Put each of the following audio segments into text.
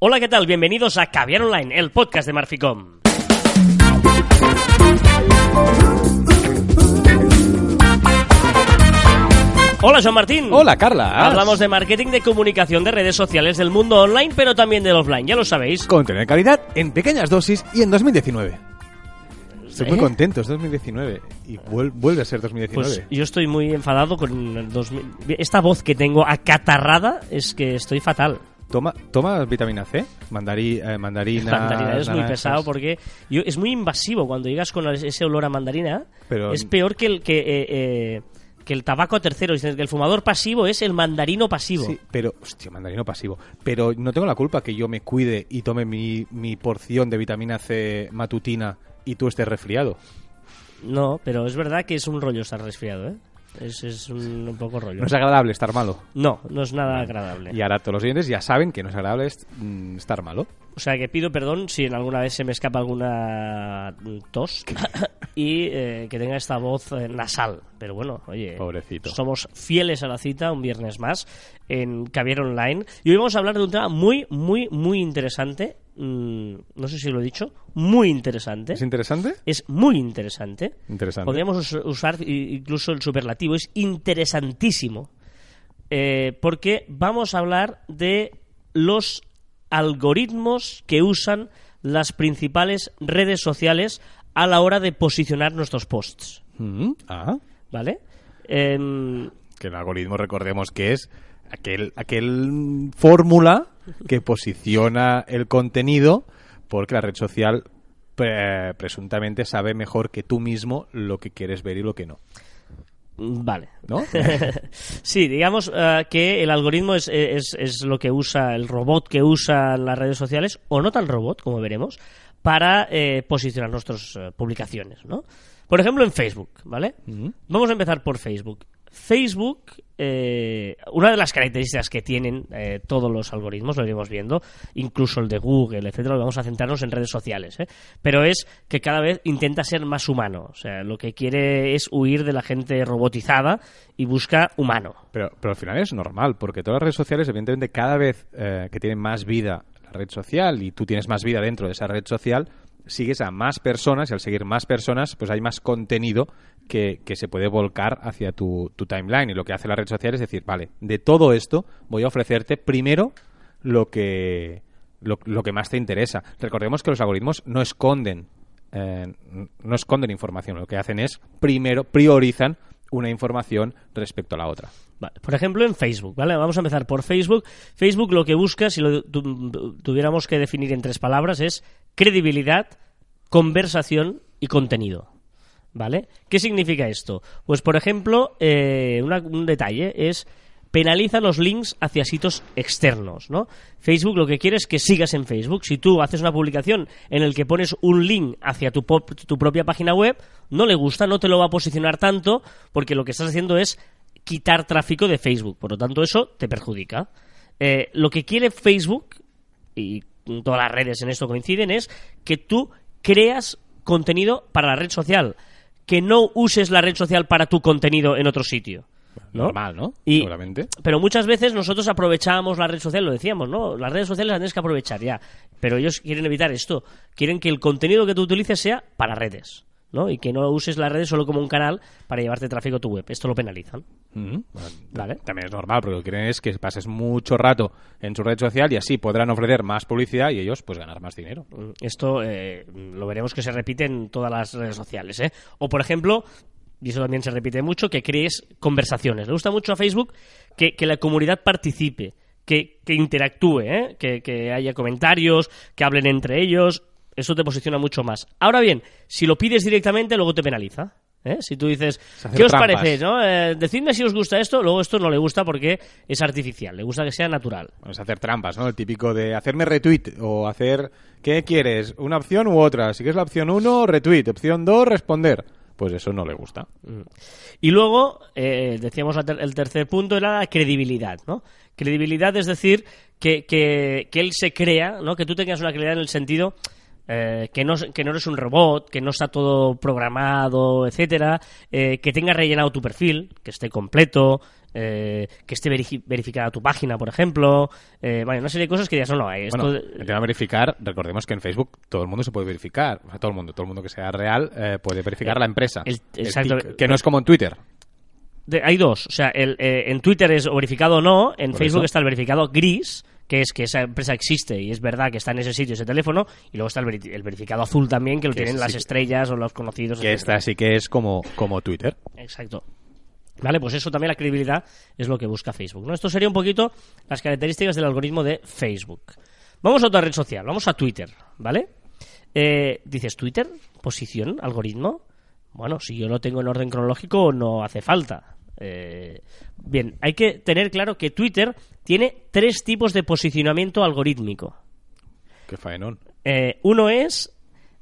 Hola, ¿qué tal? Bienvenidos a Caviar Online, el podcast de Marficom. Hola, Joan Martín. Hola, Carla. Hablamos de marketing de comunicación de redes sociales del mundo online, pero también del offline, ya lo sabéis. Contenido de calidad en pequeñas dosis y en 2019. Estoy muy ¿Eh? contento, es 2019 y vuel- vuelve a ser 2019. Pues yo estoy muy enfadado con el 2000. Esta voz que tengo acatarrada es que estoy fatal. Toma, toma vitamina C, eh, mandarina. mandarina es muy pesado porque yo, es muy invasivo cuando llegas con ese olor a mandarina. Pero- es peor que el que, eh, eh, que el tabaco tercero. Dicen que el fumador pasivo es el mandarino pasivo. Sí, pero, hostia, mandarino pasivo. Pero no tengo la culpa que yo me cuide y tome mi, mi porción de vitamina C matutina y tú estés resfriado. No, pero es verdad que es un rollo estar resfriado, ¿eh? Es, es un, un poco rollo. No es agradable estar malo. No, no es nada agradable. Y ahora todos los oyentes ya saben que no es agradable est- mm, estar malo. O sea que pido perdón si en alguna vez se me escapa alguna tos y eh, que tenga esta voz eh, nasal. Pero bueno, oye, Pobrecito. somos fieles a la cita un viernes más en Caviar Online. Y hoy vamos a hablar de un tema muy, muy, muy interesante. Mm, no sé si lo he dicho. Muy interesante. ¿Es interesante? Es muy interesante. Interesante. Podríamos us- usar incluso el superlativo. Es interesantísimo. Eh, porque vamos a hablar de los algoritmos que usan las principales redes sociales a la hora de posicionar nuestros posts. Mm, Ah, ¿Vale? Em, que el algoritmo recordemos que es aquel, aquel fórmula que posiciona el contenido porque la red social pre- presuntamente sabe mejor que tú mismo lo que quieres ver y lo que no. Vale. ¿No? Sí, digamos eh, que el algoritmo es, es- es lo que usa, el robot que usan las redes sociales, o no tan robot, como veremos, para eh, posicionar nuestras eh, publicaciones, ¿no? Por ejemplo, en Facebook, ¿vale? Vamos a empezar por Facebook. Facebook, eh, una de las características que tienen eh, todos los algoritmos, lo iremos viendo, incluso el de Google, etcétera, vamos a centrarnos en redes sociales, ¿eh? pero es que cada vez intenta ser más humano. O sea, lo que quiere es huir de la gente robotizada y busca humano. Pero, pero al final es normal, porque todas las redes sociales, evidentemente, cada vez eh, que tienen más vida la red social y tú tienes más vida dentro de esa red social, sigues a más personas y al seguir más personas, pues hay más contenido que, que se puede volcar hacia tu, tu timeline. Y lo que hace la red social es decir, vale, de todo esto voy a ofrecerte primero lo que, lo, lo que más te interesa. Recordemos que los algoritmos no esconden, eh, no esconden información. Lo que hacen es, primero, priorizan una información respecto a la otra. Por ejemplo, en Facebook, ¿vale? Vamos a empezar por Facebook. Facebook lo que busca, si lo tu- tuviéramos que definir en tres palabras, es credibilidad, conversación y contenido. ¿Vale? ¿Qué significa esto? Pues, por ejemplo, eh, un detalle es penaliza los links hacia sitios externos, ¿no? Facebook lo que quiere es que sigas en Facebook. Si tú haces una publicación en el que pones un link hacia tu, pop- tu propia página web, no le gusta, no te lo va a posicionar tanto, porque lo que estás haciendo es quitar tráfico de Facebook. Por lo tanto, eso te perjudica. Eh, lo que quiere Facebook, y todas las redes en esto coinciden, es que tú creas contenido para la red social. Que no uses la red social para tu contenido en otro sitio. ¿no? Normal, ¿no? Y- Seguramente. Pero muchas veces nosotros aprovechábamos la red social, lo decíamos, ¿no? Las redes sociales las tienes que aprovechar ya. Pero ellos quieren evitar esto. Quieren que el contenido que tú utilices sea para redes, ¿no? Y que no uses las redes solo como un canal para llevarte tráfico a tu web. Esto lo penalizan. Mm, Vale. También es normal, porque lo que quieren es que pases mucho rato en su red social y así podrán ofrecer más publicidad y ellos pues ganar más dinero. Mm, Esto eh, lo veremos que se repite en todas las redes sociales. ¿eh? O, por ejemplo, y eso también se repite mucho, que crees conversaciones. Le gusta mucho a Facebook que, que la comunidad participe, que, que interactúe, ¿eh? que, que haya comentarios, que hablen entre ellos. Eso te posiciona mucho más. Ahora bien, si lo pides directamente, luego te penaliza. ¿eh? Si tú dices, ¿qué os trampas. parece? ¿no? Eh, decidme si os gusta esto, luego esto no le gusta porque es artificial, le gusta que sea natural. Vamos a hacer trampas, ¿no? El típico de hacerme retweet o hacer... ¿Qué quieres? ¿Una opción u otra? Si quieres la opción 1, retweet. Opción 2, responder. Pues eso no le gusta. Y luego, eh, decíamos el tercer punto, era la credibilidad, ¿no? Credibilidad es decir, que, que, que él se crea, ¿no? Que tú tengas una credibilidad en el sentido eh, que, no, que no eres un robot, que no está todo programado, etcétera, eh, que tengas rellenado tu perfil, que esté completo, eh, que esté verifi- verificada tu página, por ejemplo. Eh, vale, una serie de cosas que digas, no, no, esto... Bueno, el tema de verificar, recordemos que en Facebook todo el mundo se puede verificar. O sea, todo el mundo, todo el mundo que sea real eh, puede verificar Eh, la empresa. el- El exacto. tic, que no es como en Twitter. de- hay dos. O sea, el, eh, en Twitter es verificado o no, en Por Facebook eso. está el verificado gris, que es que esa empresa existe y es verdad que está en ese sitio, ese teléfono, y luego está el, veri- el verificado azul también, que lo Que tienen las sí que- estrellas o los conocidos. Que esta sí que es como, como Twitter. Exacto. Vale, pues eso también la credibilidad es lo que busca Facebook. ¿no? Esto sería un poquito las características del algoritmo de Facebook. Vamos a otra red social, vamos a Twitter, ¿vale? Eh, dices, ¿Twitter? ¿Posición? ¿Algoritmo? Bueno, si yo lo tengo en orden cronológico, no hace falta. Eh, bien, hay que tener claro que Twitter tiene tres tipos de posicionamiento algorítmico. Qué faenón. Eh, uno es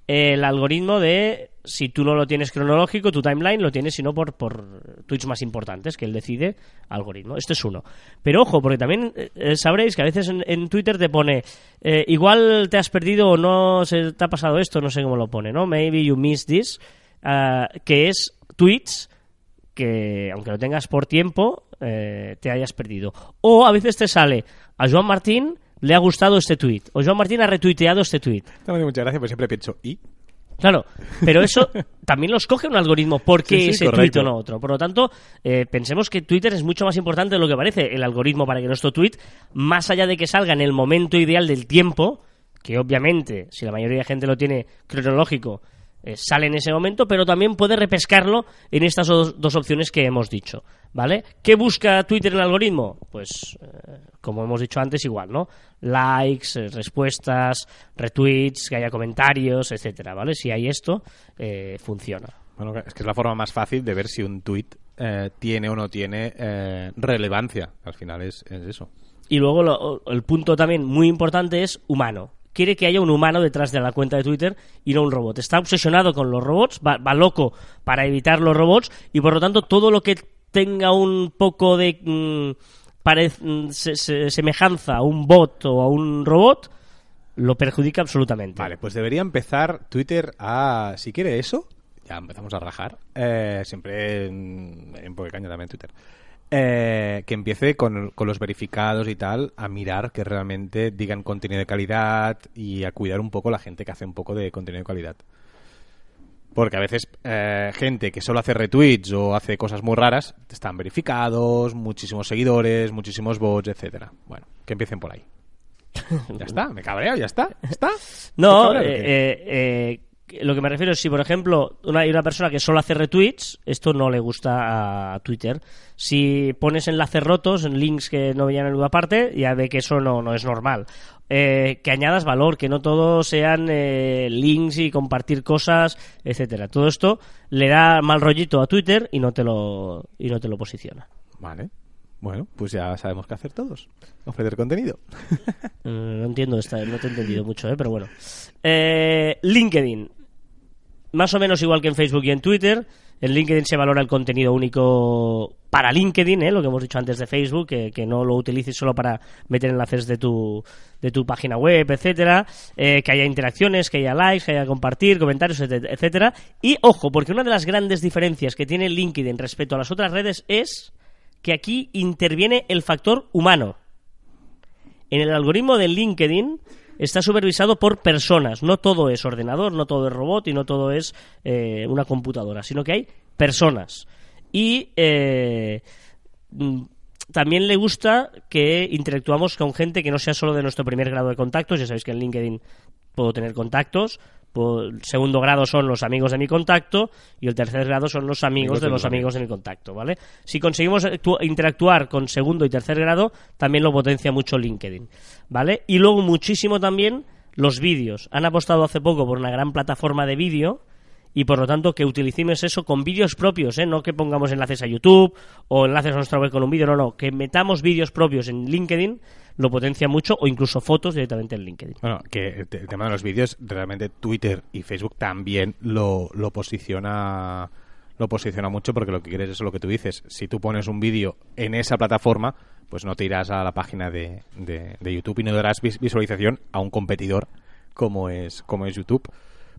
el algoritmo de si tú no lo tienes cronológico, tu timeline lo tienes sino por, por tweets más importantes que él decide algoritmo. Este es uno. Pero ojo, porque también eh, sabréis que a veces en, en Twitter te pone eh, igual te has perdido o no se te ha pasado esto, no sé cómo lo pone, ¿no? Maybe you missed this, ah, que es tweets que aunque lo tengas por tiempo eh, te hayas perdido. O a veces te sale a Joan Martín le ha gustado este tweet o Joan Martín ha retuiteado este tweet. No me hace mucha gracia, pero siempre pienso, ¿y? Claro, pero eso también lo escoge un algoritmo porque Sí, sí, ese correcto. tweet o no otro. Por lo tanto, eh, pensemos que Twitter es mucho más importante de lo que parece el algoritmo para que nuestro tweet, más allá de que salga en el momento ideal del tiempo, que obviamente, si la mayoría de gente lo tiene cronológico, eh, sale en ese momento, pero también puede repescarlo en estas dos, dos opciones que hemos dicho, ¿vale? ¿Qué busca Twitter en el algoritmo? Pues, eh, como hemos dicho antes, igual, ¿no? Likes, eh, respuestas, retweets, que haya comentarios, etcétera, ¿vale? Si hay esto, eh, funciona. Bueno, es que es la forma más fácil de ver si un tweet tiene o no tiene relevancia. Al final es, es eso. Y luego lo- el punto también muy importante es humano. Quiere que haya un humano detrás de la cuenta de Twitter y no un robot. Está obsesionado con los robots, va, va loco para evitar los robots y por lo tanto todo lo que tenga un poco de mm, mm, se- se- semejanza a un bot o a un robot lo perjudica absolutamente. Vale, pues debería empezar Twitter a... Si quiere eso, ya empezamos a rajar. Eh, siempre en, en Caña también Twitter. Eh, que empiece con, con los verificados y tal a mirar que realmente digan contenido de calidad y a cuidar un poco la gente que hace un poco de contenido de calidad. Porque a veces eh, gente que solo hace retweets o hace cosas muy raras están verificados, muchísimos seguidores, muchísimos bots, etcétera. Bueno, que empiecen por ahí. ya está, me cabreo, ya está, está. No, eh, eh, lo que me refiero es si, por ejemplo, una, hay una persona que solo hace retweets, esto no le gusta a Twitter. Si pones enlaces rotos, en links que no vayan en ninguna parte, ya ve que eso no, no es normal. Eh, que añadas valor, que no todo sean eh, links y compartir cosas, etcétera. Todo esto le da mal rollito a Twitter y no te lo, y no te lo posiciona. Vale. Bueno, pues ya sabemos qué hacer todos. Ofrecer contenido. Eh, No entiendo esta, no te he entendido mucho, ¿eh? pero bueno. Eh, LinkedIn. Más o menos igual que en Facebook y en Twitter. En LinkedIn se valora el contenido único para LinkedIn, ¿eh? lo que hemos dicho antes de Facebook, que, que no lo utilices solo para meter enlaces de tu, de tu página web, etcétera, eh, que haya interacciones, que haya likes, que haya compartir, comentarios, etc- etcétera. Y ojo, porque una de las grandes diferencias que tiene LinkedIn respecto a las otras redes es que aquí interviene el factor humano en el algoritmo de LinkedIn está supervisado por personas. No todo es ordenador, no todo es robot y no todo es eh, una computadora, sino que hay personas. Y eh, mm, también le gusta que interactuamos con gente que no sea solo de nuestro primer grado de contactos. Ya sabéis que en LinkedIn puedo tener contactos. El segundo grado son los amigos de mi contacto y el tercer grado son los amigos Amigos de los amigos de mi contacto, ¿vale? Si conseguimos actu- interactuar con segundo y tercer grado, también lo potencia mucho LinkedIn, ¿vale? Y luego muchísimo también los vídeos. Han apostado hace poco por una gran plataforma de vídeo y por lo tanto que utilicemos eso con vídeos propios, ¿eh? no que pongamos enlaces a YouTube o enlaces a nuestra web con un vídeo, no, no, que metamos vídeos propios en LinkedIn lo potencia mucho o incluso fotos directamente en LinkedIn. Bueno, que el, te- el tema de los vídeos, realmente Twitter y Facebook también lo, lo posiciona lo posiciona mucho porque lo que quieres es lo que tú dices. Si tú pones un vídeo en esa plataforma, pues no te irás a la página de, de- de YouTube y no darás vis- visualización a un competidor como es, como es YouTube.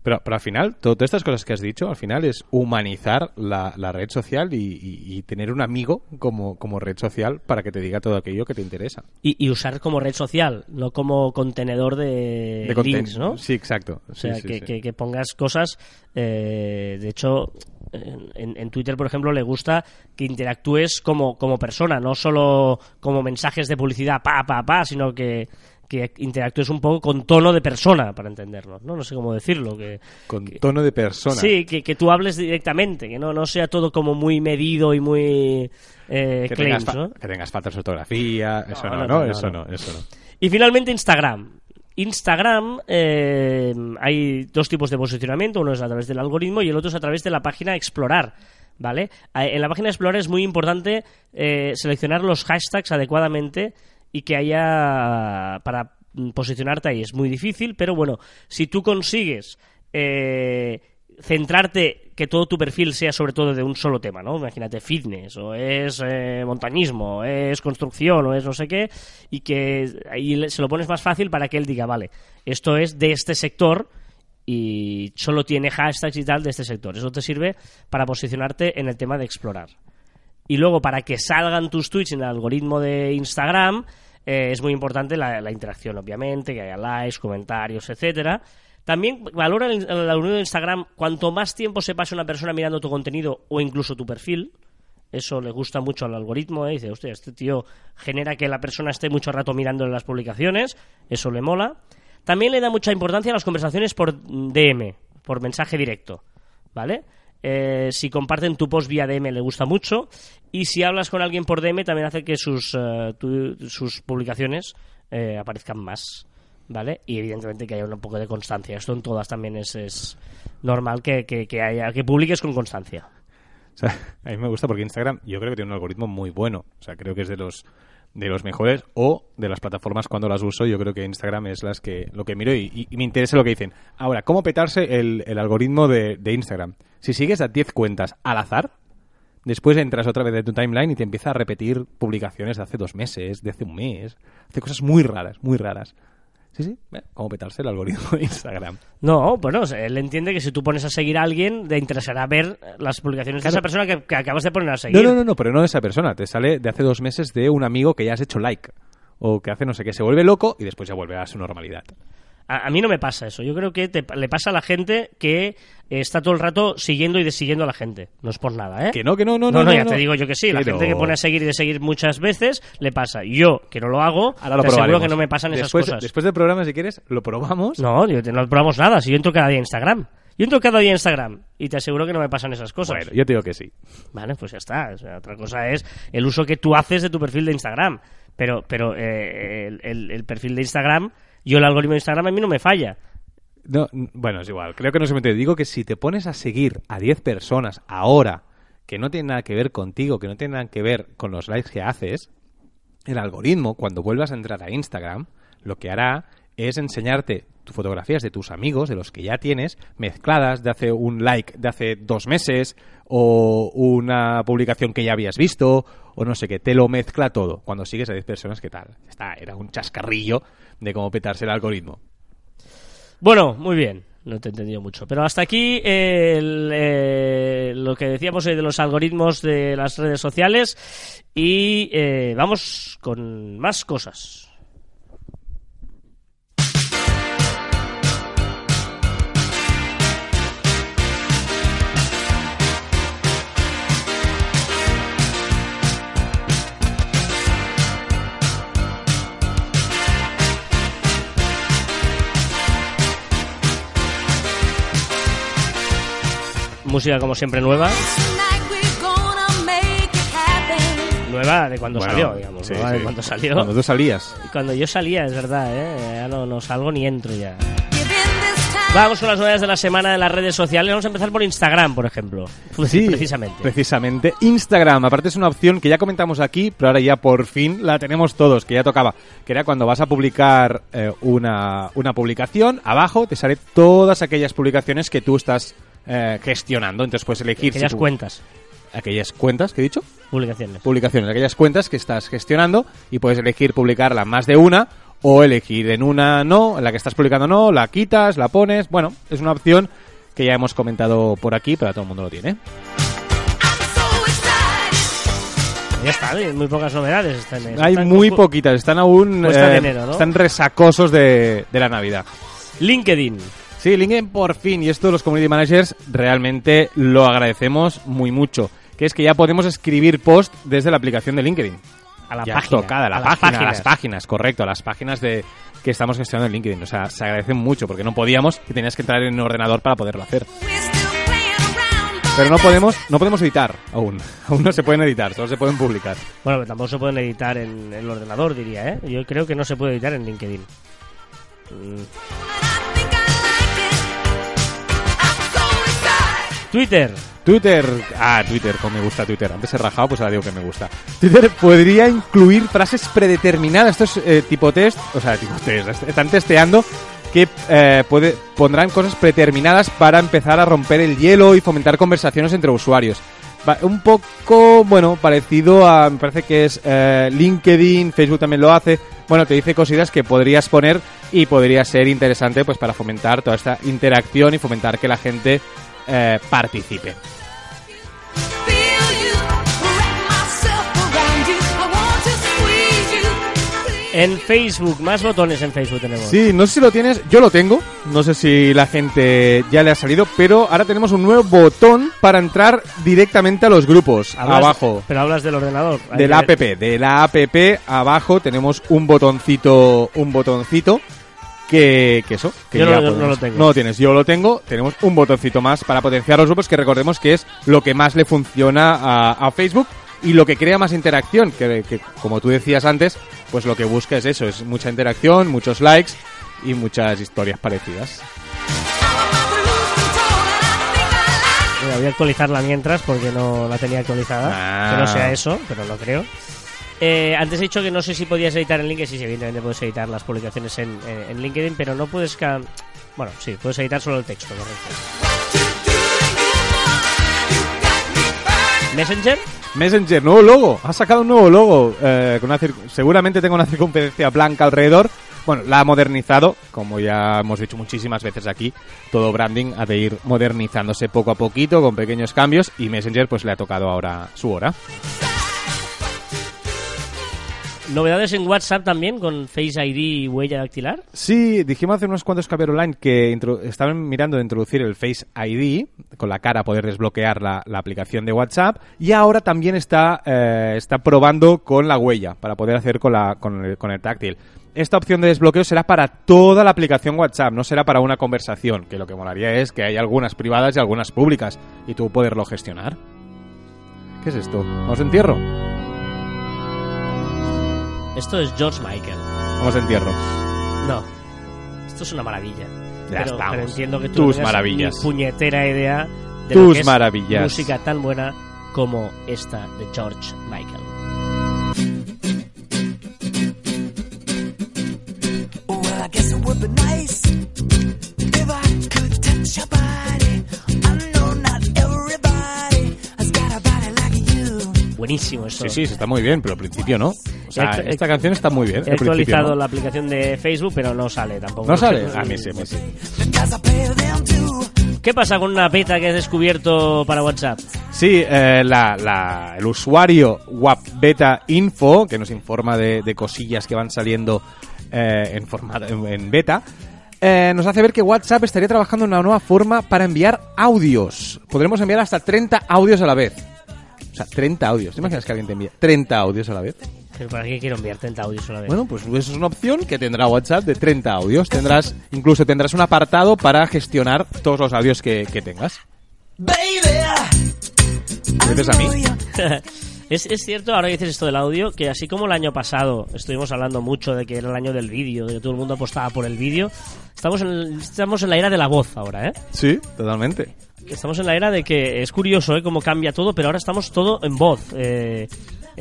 Pero, pero al final, to- todas estas cosas que has dicho, al final es humanizar la, la red social y, y- y tener un amigo como, como red social para que te diga todo aquello que te interesa. Y, y usar como red social, no como contenedor de, De links, ¿no? Sí, exacto. O sea, sí, que, sí. que- que pongas cosas. eh, de hecho, en- en Twitter, por ejemplo, le gusta que interactúes como, como persona, no solo como mensajes de publicidad, pa, pa, pa, sino que, que interactúes un poco con tono de persona, para entendernos, ¿no? No sé cómo decirlo. Que, Con tono de persona. Sí, que, que tú hables directamente, que no, no sea todo como muy medido y muy eh, que, tengas claims, fa- ¿no? que tengas faltas de ortografía. Eso no, no, no, no, no, eso no. eso no. Y finalmente Instagram. Instagram eh, hay dos tipos de posicionamiento, uno es a través del algoritmo y el otro es a través de la página Explorar. ¿Vale? En la página Explorar es muy importante eh, seleccionar los hashtags adecuadamente y que haya para posicionarte ahí. Es muy difícil, pero bueno, si tú consigues eh, centrarte que todo tu perfil sea sobre todo de un solo tema, ¿no? Imagínate fitness, o es eh, montañismo, o es construcción, o es no sé qué, y que ahí se lo pones más fácil para que él diga, vale, esto es de este sector y solo tiene hashtags y tal de este sector. Eso te sirve para posicionarte en el tema de explorar. Y luego, para que salgan tus tweets en el algoritmo de Instagram, eh, es muy importante la, interacción, obviamente, que haya likes, comentarios, etcétera. También valora el, el algoritmo de Instagram cuanto más tiempo se pase una persona mirando tu contenido o incluso tu perfil. Eso le gusta mucho al algoritmo. ¿eh? Dice, hostia, este tío genera que la persona esté mucho rato mirando las publicaciones. Eso le mola. También le da mucha importancia a las conversaciones por DM, por mensaje directo. ¿Vale? Eh, si comparten tu post vía DM le gusta mucho. Y si hablas con alguien por DM también hace que sus, eh, tu- sus publicaciones eh, aparezcan más. ¿Vale? Y evidentemente que haya un poco de constancia. Esto en todas también es, es normal que, que, que haya, que publiques con constancia. A mí me gusta porque Instagram yo creo que tiene un algoritmo muy bueno. O sea, creo que es de los de los mejores o de las plataformas cuando las uso. Yo creo que Instagram es las que lo que miro y, me interesa lo que dicen. Ahora, ¿cómo petarse el, el algoritmo de, de Instagram? Si sigues a 10 cuentas al azar, después entras otra vez en tu timeline y te empieza a repetir publicaciones de hace dos meses, de hace un mes. Hace cosas muy raras, muy raras. Sí, sí, cómo petarse el algoritmo de Instagram. No, bueno, él entiende que si tú pones a seguir a alguien, le interesará ver las publicaciones de esa persona que, que acabas de poner a seguir. No, no, no, no, pero no de esa persona. Te sale de hace dos meses de un amigo que ya has hecho like. O que hace no sé qué, se vuelve loco y después ya vuelve a su normalidad. A, a mí no me pasa eso. Yo creo que te- le pasa a la gente que eh, está todo el rato siguiendo y desiguiendo a la gente. No es por nada, ¿eh? Que no, que no, no, no, no. no, ya no. te digo yo que sí. La gente que pone a seguir y de seguir muchas veces, le pasa. Yo, que no lo hago, Ahora lo te aseguro que no me pasan esas cosas. Después del programa, si quieres, lo probamos. No, yo, no probamos nada. Si yo entro cada día a Instagram. Yo entro cada día a Instagram y te aseguro que no me pasan esas cosas. Bueno, yo te digo que sí. Vale, pues ya está. O sea, otra cosa es el uso que tú haces de tu perfil de Instagram. Pero, pero eh, el, el- el perfil de Instagram, yo el algoritmo de Instagram a mí no me falla. No, bueno, es igual. Creo que no se me. Digo que si te pones a seguir a 10 personas ahora que no tienen nada que ver contigo, que no tienen nada que ver con los likes que haces, el algoritmo, cuando vuelvas a entrar a Instagram, lo que hará es enseñarte fotografías de tus amigos, de los que ya tienes, mezcladas de hace un like de hace dos meses o una publicación que ya habías visto o no sé qué. Te lo mezcla todo cuando sigues a 10 personas. ¿Qué tal? Está, era un chascarrillo de cómo petarse el algoritmo. Bueno, muy bien. No te he entendido mucho. Pero hasta aquí eh, el, eh, lo que decíamos hoy de los algoritmos de las redes sociales. Y eh, vamos con más cosas. Música como siempre nueva. Nueva de cuando Bueno, salió, digamos. sí, nueva de cuando salió. Cuando tú salías. Cuando yo salía, es verdad, ¿eh? Ya no, no salgo ni entro ya. Vamos con las novedades de la semana en las redes sociales. Vamos a empezar por Instagram, por ejemplo. Sí, precisamente. Precisamente. Instagram, aparte es una opción que ya comentamos aquí, pero ahora ya por fin la tenemos todos, que ya tocaba. Que era cuando vas a publicar eh, una, una publicación, abajo te sale todas aquellas publicaciones que tú estás eh, gestionando. Entonces puedes elegir... si Aquellas cuentas, Aquellas cuentas, ¿qué he dicho? publicaciones. Publicaciones, aquellas cuentas que estás gestionando y puedes elegir publicarla más de una o elegir en una no, en la que estás publicando no, la quitas, la pones. Bueno, es una opción que ya hemos comentado por aquí, pero todo el mundo lo tiene. Ya está, hay muy pocas novedades. Están, Hay están muy poquitas, están aún eh, enero, ¿no? están resacosos de, de la Navidad. LinkedIn. Sí, LinkedIn por fin, y esto los community managers realmente lo agradecemos muy mucho, que es que ya podemos escribir post desde la aplicación de LinkedIn. A la ya página. tocada, la a las página, a páginas. las páginas, correcto, a las páginas de que estamos gestionando en LinkedIn. O sea, se agradecen mucho porque no podíamos y tenías que entrar en un ordenador para poderlo hacer. Pero no podemos, no podemos editar aún. Aún no se pueden editar, solo se pueden publicar. Bueno, pero tampoco se pueden editar en el ordenador, diría, ¿eh? Yo creo que no se puede editar en LinkedIn. Mm. Twitter. Twitter, ah, Twitter, como me gusta Twitter. Antes he rajado, pues ahora digo que me gusta. Twitter podría incluir frases predeterminadas. Esto es eh, tipo test, o sea, tipo test. est- Están testeando que eh, puede, pondrán cosas predeterminadas para empezar a romper el hielo y fomentar conversaciones entre usuarios. Va- un poco, bueno, parecido a, me parece que es eh, LinkedIn, Facebook también lo hace. Bueno, te dice cositas que podrías poner y podría ser interesante pues para fomentar toda esta interacción y fomentar que la gente eh, participe. En Facebook, más botones en Facebook tenemos. Sí, no sé si lo tienes, yo lo tengo, no sé si la gente ya le ha salido, pero ahora tenemos un nuevo botón para entrar directamente a los grupos, Hablas- abajo. Pero hablas del ordenador. Hay De la que- app, de la app abajo tenemos un botoncito, un botoncito que, que eso, que Yo no- ya no- lo tengo. No lo tienes, yo lo tengo, tenemos un botoncito más para potenciar los grupos que recordemos que es lo que más le funciona a, a Facebook y lo que crea más interacción, que, que como tú decías antes, pues lo que busca es eso, es mucha interacción, muchos likes y muchas historias parecidas. Mira, voy a actualizarla mientras porque no la tenía actualizada. Ah. Que no sea eso, pero lo creo. Eh, antes he dicho que no sé si podías editar en LinkedIn. Sí, sí, evidentemente puedes editar las publicaciones en, LinkedIn, pero no puedes. Bueno, sí, puedes editar solo el texto, correcto. Messenger. Messenger, nuevo logo. Ha sacado un nuevo logo. eh, con una seguramente tengo una circunferencia blanca alrededor. Bueno, la ha modernizado, como ya hemos dicho muchísimas veces aquí. Todo branding ha de ir modernizándose poco a poquito, con pequeños cambios. Y Messenger, pues le ha tocado ahora su hora. Novedades en WhatsApp también con Face ID y huella dactilar. Sí, dijimos hace unos cuantos Caber Online que estaban mirando de introducir el Face ID, con la cara poder desbloquear la, la aplicación de WhatsApp, y ahora también está, eh, está probando con la huella, para poder hacer con, la, con, el, con el táctil. Esta opción de desbloqueo será para toda la aplicación WhatsApp, no será para una conversación, que lo que molaría es que hay algunas privadas y algunas públicas, y tú poderlo gestionar. ¿Qué es esto? ¿Vamos a entierro? Esto es George Michael. Vamos a entierro. No. Esto es una maravilla. Ya pero, estamos. pero entiendo que tú Tus no maravillas. ni puñetera idea de Tus lo que es maravillas. música tan buena como esta de George Michael. Well, I guess it would be nice if I could touch your body. I know not everybody has got a body like you. Buenísimo esto. Sí, sí, está muy bien, pero al principio no. O sea, He actu- esta canción está muy bien. He actualizado no. la aplicación de Facebook, pero no sale tampoco. ¿No sale? A mí sí, a mí sí. ¿Qué pasa con una beta que has descubierto para WhatsApp? Sí, eh, la, la- el usuario WAP Beta Info, que nos informa de, de cosillas que van saliendo eh, en, formato, en, en beta, eh, nos hace ver que WhatsApp estaría trabajando en una nueva forma para enviar audios. Podremos enviar hasta 30 audios a la vez. O sea, 30 audios. ¿Te imaginas que alguien te envía 30 audios a la vez? ¿Pero ¿Para qué quiero enviar 30 audios a la vez? Bueno, pues eso es una opción que tendrá WhatsApp de 30 audios. Tendrás, incluso tendrás un apartado para gestionar todos los audios que, que tengas. Baby, ¿Me dices a mí? Es, es cierto, ahora que dices esto del audio, que así como el año pasado estuvimos hablando mucho de que era el año del vídeo, de que todo el mundo apostaba por el vídeo, estamos en, el- estamos en la era de la voz ahora, ¿eh? Sí, totalmente. Estamos en la era de que es curioso, ¿eh? Cómo cambia todo, pero ahora estamos todo en voz. Eh,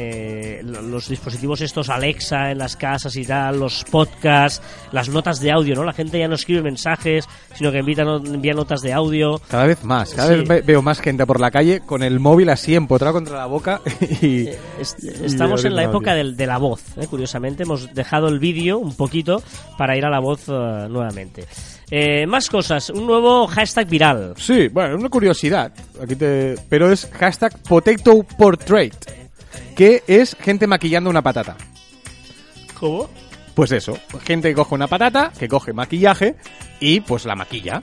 eh, lo- los dispositivos estos Alexa en las casas y tal, los podcasts, las notas de audio, ¿no? La gente ya no escribe mensajes, sino que envía, no- envía notas de audio. Cada vez más, cada Sí. vez ve- veo más gente por la calle con el móvil así empotrado contra la boca y... Es- estamos en la época del- de la voz, ¿eh? curiosamente. Hemos dejado el vídeo un poquito para ir a la voz eh, nuevamente. Eh, más cosas, un nuevo hashtag viral. Sí, bueno, una curiosidad, aquí te... pero es hashtag potato portrait, que es gente maquillando una patata. ¿Cómo? Pues eso, gente que coge una patata, que coge maquillaje y pues la maquilla.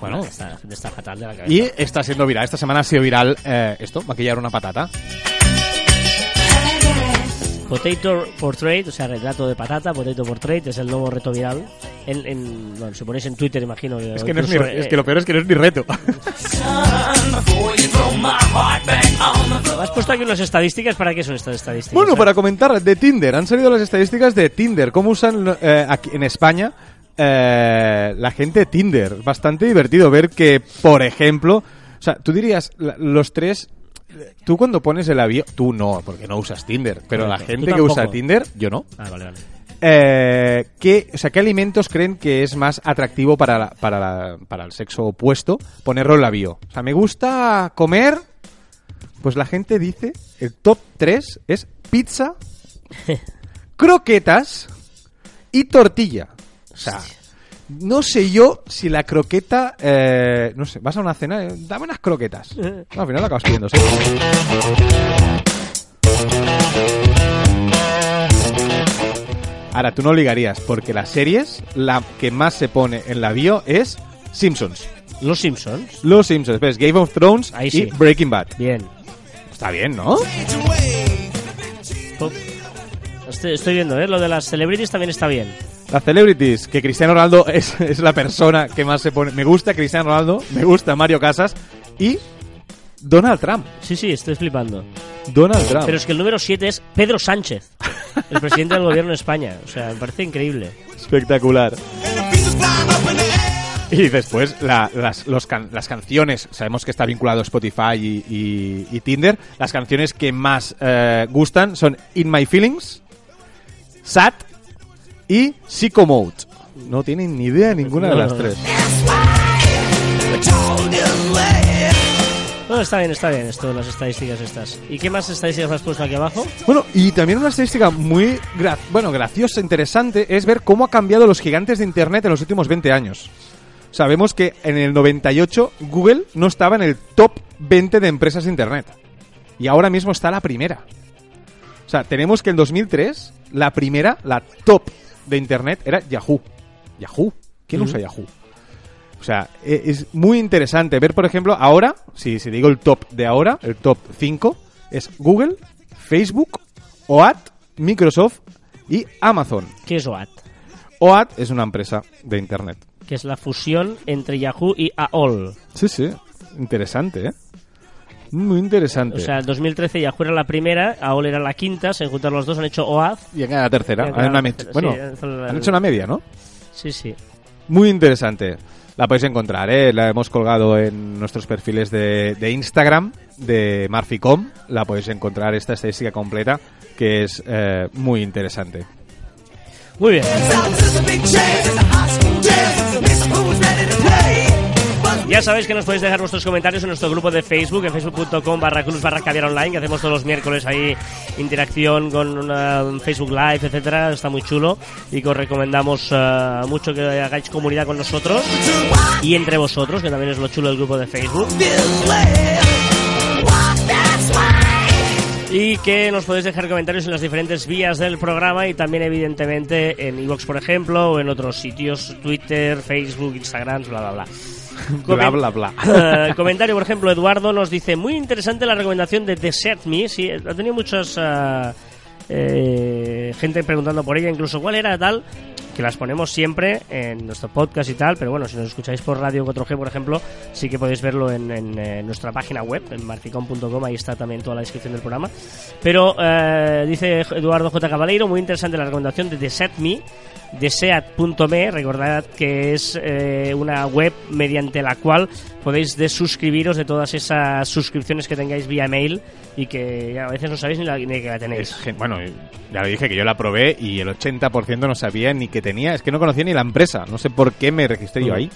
Bueno, Está, está fatal de la cabeza. y está siendo viral. Esta semana ha sido viral eh, esto, maquillar una patata. Potato Portrait, o sea, retrato de patata, Potato Portrait, es el nuevo reto viral. En, en- bueno, si ponéis en Twitter, imagino. Es que, no es, ni- incluso, es eh, que lo peor es que no es ni reto. Has puesto aquí unas estadísticas, ¿para qué son estas estadísticas? Bueno, Eh, para comentar de Tinder, han salido las estadísticas de Tinder, cómo usan eh, aquí en España eh, la gente Tinder. Bastante divertido ver que, por ejemplo, o sea, tú dirías, los tres, tú cuando pones el avión, tú no, porque no usas Tinder, pero la gente que usa Tinder, yo no. Ah, vale, vale. Eh, ¿qué, o sea, ¿Qué alimentos creen que es más atractivo para, la- para, la- para el sexo opuesto ponerlo en la bio? O sea, me gusta comer. Pues la gente dice: el top 3 es pizza, croquetas y tortilla. O sea, no sé yo si la croqueta. eh, no sé, vas a una cena, eh, dame unas croquetas. No, al final lo acabas pidiendo, sí. Ahora, tú no ligarías, porque las series, la que más se pone en la bio es Simpsons. Los Simpsons. Los Simpsons, ves, Game of Thrones Ahí y sí. Breaking Bad. Bien. Está bien, ¿no? Estoy viendo, ¿eh? Lo de las celebrities también está bien. Las celebrities, que Cristiano Ronaldo es, es la persona que más se pone. Me gusta Cristiano Ronaldo, me gusta Mario Casas y Donald Trump. Sí, sí, estoy flipando. Donald Trump. Pero es que el número 7 es Pedro Sánchez, el presidente del gobierno de España. O sea, me parece increíble. Espectacular. Y después la- las, los can- las canciones, sabemos que está vinculado Spotify y, y- y Tinder, las canciones que más eh, gustan son In My Feelings, Sad y Psycho Mode. No tienen ni idea ninguna de las tres. Bueno, está bien, está bien esto de las estadísticas estas. ¿Y qué más estadísticas has puesto aquí abajo? Bueno, y también una estadística muy gra- bueno, graciosa, interesante, es ver cómo ha cambiado los gigantes de Internet en los últimos 20 años. Sabemos que en el 98 Google no estaba en el top 20 de empresas de Internet. Y ahora mismo está la primera. O sea, tenemos que en 2003 la primera, la top de Internet era Yahoo. Yahoo. ¿Quién usa Yahoo? O sea, e- es muy interesante ver, por ejemplo, ahora, si, si digo el top de ahora, el top 5, es Google, Facebook, OAT, Microsoft y Amazon. ¿Qué es OAT? OAT es una empresa de Internet. Que es la fusión entre Yahoo y AOL. Sí, sí. Interesante, ¿eh? Muy interesante. O sea, en 2013 Yahoo era la primera, AOL era la quinta, se juntaron los dos, han hecho OAT. y acá la tercera. Acá una tercera, bueno, sí, eso la- han hecho una media, ¿no? Sí, sí. Muy interesante. La podéis encontrar, ¿eh? La hemos colgado en nuestros perfiles de, de Instagram, de Marficom. La podéis encontrar esta estadística completa, que es eh, muy interesante. Muy bien. Ya sabéis que nos podéis dejar vuestros comentarios en nuestro grupo de Facebook, en facebook.com barra cruz barra online, que hacemos todos los miércoles ahí interacción con Facebook Live, etcétera, está muy chulo y que os recomendamos eh, mucho que hagáis comunidad con nosotros y entre vosotros, que también es lo chulo del grupo de Facebook. Y que nos podéis dejar comentarios en las diferentes vías del programa y también evidentemente en iVoox, por ejemplo, o en otros sitios, Twitter, Facebook, Instagram, bla, bla, bla. Bla, bla, bla. Eh, comentario, por ejemplo, Eduardo nos dice, muy interesante la recomendación de Desert Me, sí, ha tenido muchas... eh, eh, gente preguntando por ella, incluso cuál era tal, que las ponemos siempre en nuestro podcast y tal, pero bueno, si nos escucháis por Radio 4G, por ejemplo, sí que podéis verlo en, eh, nuestra página web, en marficom.com, ahí está también toda la descripción del programa. Pero eh, dice Eduardo J. Cabaleiro, muy interesante la recomendación de The Set Me, recordad que es eh, una web mediante la cual podéis desuscribiros de todas esas suscripciones que tengáis vía mail y que a veces no sabéis ni, la, que la tenéis. Es bueno, ya lo dije que yo la probé y el 80% no sabía ni que tenía. Es que no conocía ni la empresa. No sé por qué me registré yo ahí.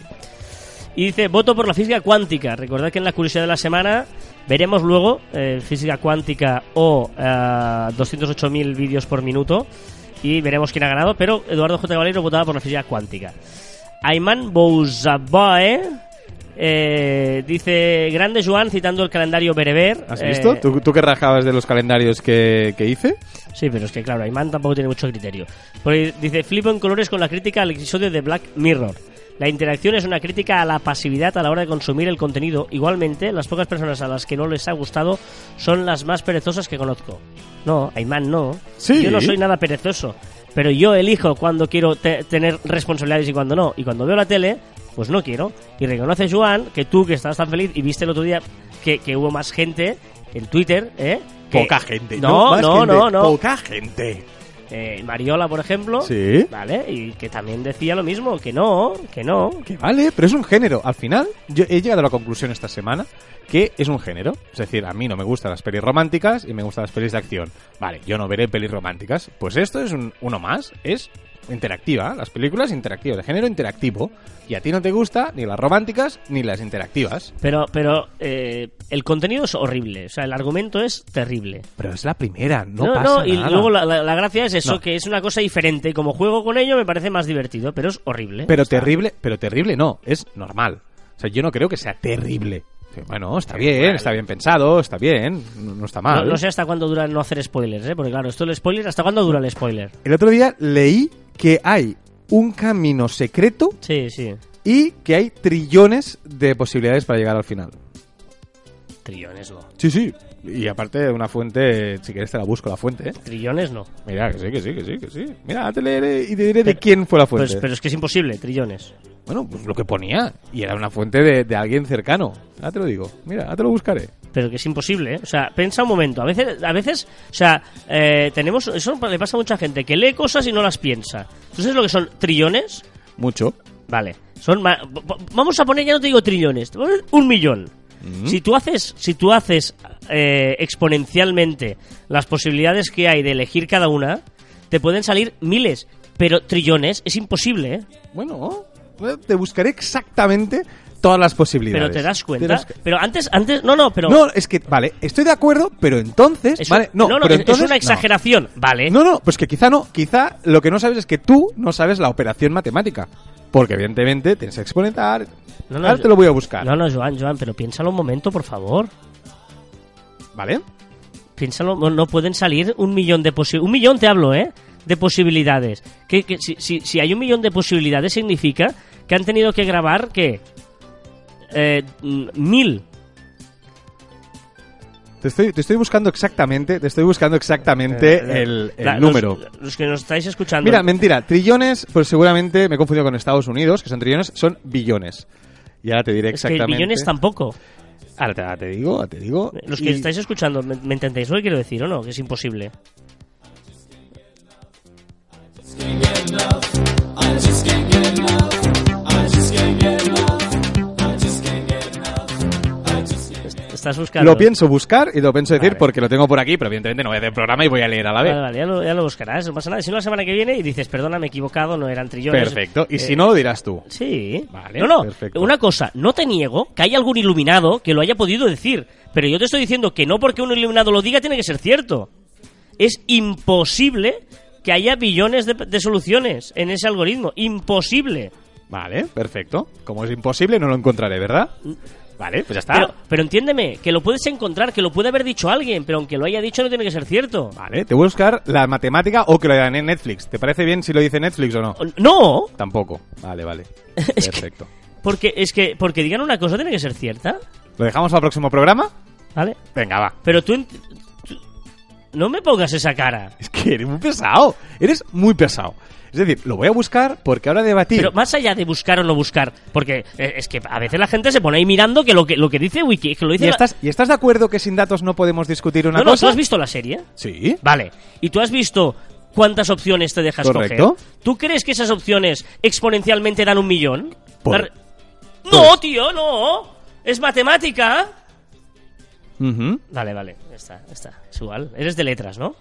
Y dice, voto por la física cuántica. Recordad que en la curiosidad de la semana veremos luego eh, física cuántica o eh, 208.000 vídeos por minuto y veremos quién ha ganado, pero Eduardo J. Caballero votaba por la física cuántica. Ayman Bouzaboe eh, dice, grande Joan citando el calendario bereber. ¿Has Eh, visto? ¿Tú, tú que rajabas de los calendarios que, que hice? Sí, pero es que claro, Ayman tampoco tiene mucho criterio. Porque dice, flipo en colores con la crítica al episodio de Black Mirror. La interacción es una crítica a la pasividad a la hora de consumir el contenido. Igualmente, las pocas personas a las que no les ha gustado son las más perezosas que conozco. No, Ayman no. Sí. Yo no soy nada perezoso. Pero yo elijo cuando quiero te- tener responsabilidades y cuando no. Y cuando veo la tele, pues no quiero. Y reconoce, Joan, que tú que estabas tan feliz y viste el otro día que, que hubo más gente en Twitter, ¿eh? Que- Poca gente. No, no, gente. no, no. Poca gente. Eh, Mariola, por ejemplo. Sí. Vale, y que también decía lo mismo, que no, que no. Que vale, pero es un género. Al final, yo he llegado a la conclusión esta semana que es un género. Es decir, a mí no me gustan las pelis románticas y me gustan las pelis de acción. Vale, yo no veré pelis románticas. Pues esto es un, uno más. Es interactiva. Las películas interactivas, de género interactivo. Y a ti no te gusta ni las románticas ni las interactivas. Pero, pero eh, el contenido es horrible, o sea, el argumento es terrible. Pero es la primera, no, pasa y nada. luego la, la- la gracia es eso, No. que es una cosa diferente. y Como juego con ello me parece más divertido, pero es horrible. Pero terrible, pero terrible no, es normal. O sea, yo no creo que sea terrible. Bueno, está bien, está bien pensado, está bien, no, no está mal. No, no sé hasta cuándo dura no hacer spoilers, ¿eh? porque claro, esto el spoiler, ¿hasta cuándo dura el spoiler? El otro día leí que hay un camino secreto Sí, sí. y que hay trillones de posibilidades para llegar al final. Trillones no. Sí, sí. Y aparte, una fuente, si quieres te la busco la fuente, ¿eh? Trillones no. Mira, que sí, que sí, que sí, que sí. Mira, te leeré y te diré de quién fue la fuente. Pues, pero es que es imposible, trillones. Bueno, pues lo que ponía. Y era una fuente de, de alguien cercano. Ahora te lo digo. Mira, ahora te lo buscaré. pero que es imposible, ¿eh? O sea, piensa un momento. A veces, a veces o sea, eh, tenemos. Eso le pasa a mucha gente, que lee cosas y no las piensa. ¿Tú sabes lo que son trillones? Mucho. Vale. Son vamos a poner, ya no te digo trillones, un millón. Si tú haces, si tú haces eh, exponencialmente las posibilidades que hay de elegir cada una, te pueden salir miles. Pero trillones es imposible, ¿eh? Bueno, te buscaré exactamente todas las posibilidades. Pero te das cuenta. das- Pero antes, antes, no, no, pero. No, es que, vale, estoy de acuerdo, pero entonces, es un- vale, no, pero es- entonces, es una no. exageración, vale. No, no, pues que quizá no, quizá lo que no sabes es que tú no sabes la operación matemática. Porque evidentemente tienes que exponentar. No, Ahora te lo voy a buscar. No, no, Joan, Joan, pero piénsalo un momento, por favor. ¿Vale? Piénsalo, no, pueden salir un millón de posibilidades. Un millón te hablo, ¿eh? De posibilidades. Que, que si, si, si hay un millón de posibilidades, significa que han tenido que grabar, ¿qué? Eh, mm, mil. Te estoy, te estoy buscando exactamente, te estoy buscando exactamente Eh, el, el la- número. Los, los que nos estáis escuchando. Mira, mentira, trillones, pues seguramente me he confundido con Estados Unidos, que son trillones, son billones. Y ahora te diré es que exactamente. millones tampoco. Ahora te, ahora te digo, ahora te digo. Los que Y- estáis escuchando, ¿me, me entendéis lo que quiero decir o no? Que es imposible. Estás buscando. Lo pienso buscar y lo pienso decir Vale. porque lo tengo por aquí, pero evidentemente no voy a hacer programa y voy a leer a la vez. Vale, vale, ya lo, ya lo buscarás, no pasa nada. Si no, la semana que viene y dices, perdona, me he equivocado, no eran trillones. Perfecto. Y Eh, si no, lo dirás tú. Sí. Vale, no, no. perfecto. Una cosa, no te niego que hay algún iluminado que lo haya podido decir. Pero yo te estoy diciendo que no porque un iluminado lo diga tiene que ser cierto. Es imposible que haya billones de, de soluciones en ese algoritmo. Imposible. Vale, perfecto. Como es imposible, no lo encontraré, ¿verdad? Vale, pues ya está. Pero, pero entiéndeme, que lo puedes encontrar, que lo puede haber dicho alguien, pero aunque lo haya dicho no tiene que ser cierto. Vale, te voy a buscar la matemática o que lo digan en Netflix. ¿Te parece bien si lo dice Netflix o no? No, Tampoco. Vale, vale. Es que- Perfecto. porque es que porque digan una cosa tiene que ser cierta, ¿Lo dejamos al próximo programa? ¿vale? Venga, va. Pero tú, tú- no me pongas esa cara. Es que eres muy pesado. Eres muy pesado. Es decir, lo voy a buscar porque ahora debatir. Pero más allá de buscar o no buscar, porque eh, es que a veces la gente se pone ahí mirando que lo que, lo que dice Wiki, que lo dice ¿Y la- estás, ¿Y estás de acuerdo que sin datos no podemos discutir una No, no, cosa? ¿tú has visto la serie? Sí. Vale. ¿Y tú has visto cuántas opciones te dejas Correcto. coger? ¿Tú crees que esas opciones exponencialmente dan un millón? Por- La re- No, tío, no. Es matemática. Ujú. Vale, vale. Está, está. Es igual. Eres de letras, ¿no?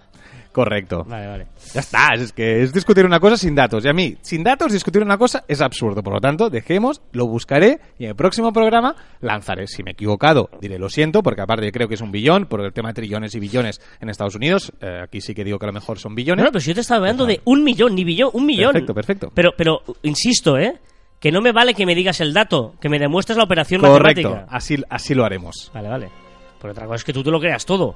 Correcto. Vale, vale. Ya está, es que es discutir una cosa sin datos. Y a mí, sin datos, discutir una cosa es absurdo. Por lo tanto, dejemos, lo buscaré y en el próximo programa lanzaré. Si me he equivocado, diré lo siento, porque aparte yo creo que es un billón, por el tema de trillones y billones en Estados Unidos. eh, aquí sí que digo que a lo mejor son billones. No, no, pero si yo te estaba hablando de un millón, ni billón, un millón. Perfecto, perfecto. Pero, pero, insisto, ¿eh? Que no me vale que me digas el dato, que me demuestres la operación Correcto, matemática. así, así lo haremos. Vale, vale. Por otra cosa es que tú te lo creas todo.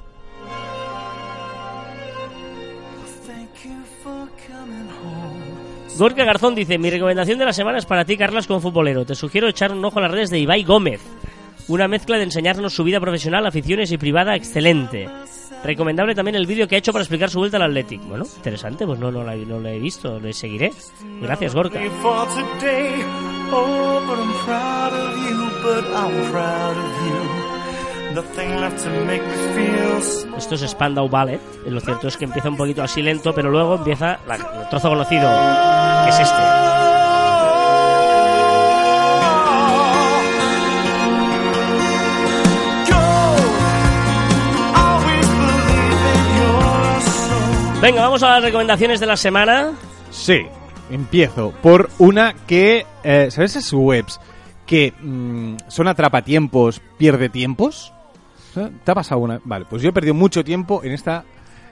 Gorka Garzón dice, mi recomendación de la semana es para ti, Carlas, como futbolero. Te sugiero echar un ojo a las redes de Ibai Gómez. Una mezcla de enseñarnos su vida profesional, aficiones y privada excelente. Recomendable también el vídeo que ha hecho para explicar su vuelta al Athletic. Bueno, interesante, pues no, no, la, no lo he visto, le seguiré. Gracias, Gorka. Oh, Esto es Spandau Ballet. Lo cierto es que empieza un poquito así lento, pero luego empieza la- el trozo conocido, que es este. Venga, vamos a las recomendaciones de la semana. Sí, empiezo por una que, eh, ¿sabes esas webs que mm, son atrapatiempos, pierde tiempos? ¿Te ha pasado una? Vale, pues yo he perdido mucho tiempo en esta,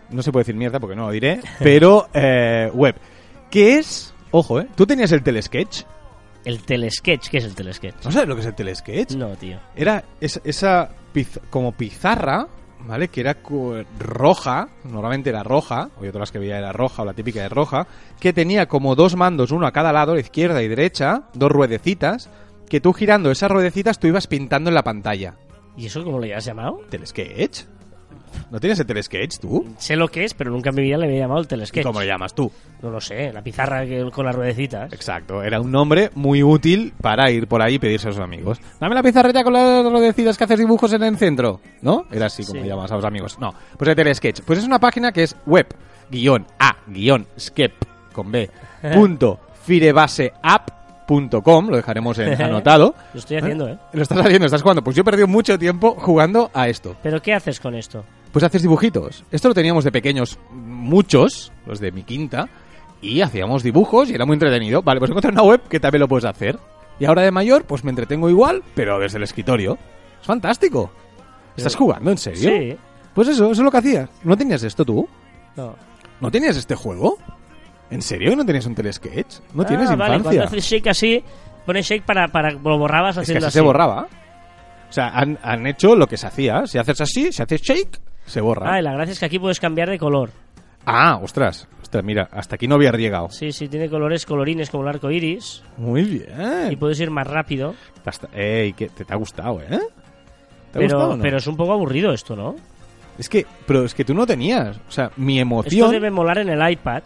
no se puede decir mierda porque no lo diré, pero eh, web, que es, ojo, ¿eh? ¿Tú tenías el telesketch? El telesketch. ¿Qué es el telesketch? ¿No sabes lo que es el telesketch? No, tío. Era es- esa piz- como pizarra, ¿vale? Que era roja, normalmente era roja, o yo todas las que veía era roja, o la típica de roja, que tenía como dos mandos, uno a cada lado, izquierda y derecha, dos ruedecitas, que tú girando esas ruedecitas tú ibas pintando en la pantalla. ¿Y eso cómo lo has llamado? ¿Telesketch? ¿No tienes el telesketch tú? Sé lo que es, pero nunca en mi vida le había llamado el ¿Y telesketch. ¿Cómo lo llamas tú? No lo sé, la pizarra que- con las ruedecitas. Exacto, era un nombre muy útil para ir por ahí y pedirse a sus amigos. Dame la pizarreta con las ruedecitas que haces dibujos en el centro, ¿no? Era así como Sí. llamas a los amigos. No, pues el Telesketch. Pues es una página que es web, guion a, guion skep, con b, punto, firebaseapp.com, lo dejaremos en anotado. Lo estoy haciendo, ¿eh? Lo estás haciendo, estás jugando. Pues yo he perdido mucho tiempo jugando a esto. ¿Pero qué haces con esto? Pues haces dibujitos. Esto lo teníamos de pequeños, muchos, los de mi quinta, y hacíamos dibujos y era muy entretenido. Vale, pues encontré una web que también lo puedes hacer. Y ahora de mayor, pues me entretengo igual, pero desde el escritorio. Es fantástico. ¿Estás jugando, en serio? Sí. Pues eso, eso es lo que hacías. ¿No tenías esto tú? No. ¿No tenías este juego? ¿En serio no tenías un telesketch? ¿No tienes Ah, Vale, infancia? cuando haces shake así, pones shake para, para lo borrabas es que haciendo así así. se borraba. O sea, han, han hecho lo que se hacía. Si haces así, si haces shake, se borra. Ah, y la gracia es que aquí puedes cambiar de color. Ah, ostras. Ostras, mira, hasta aquí no había llegado. Sí, sí, tiene colores colorines como el arco iris. Muy Y bien. puedes ir más rápido. Ey, que te, te ha gustado, ¿eh? ¿Te ha Pero, gustado o no? pero es un poco aburrido esto, ¿no? Es que, pero es que tú no tenías. O sea, mi Esto emoción. debe molar en el iPad.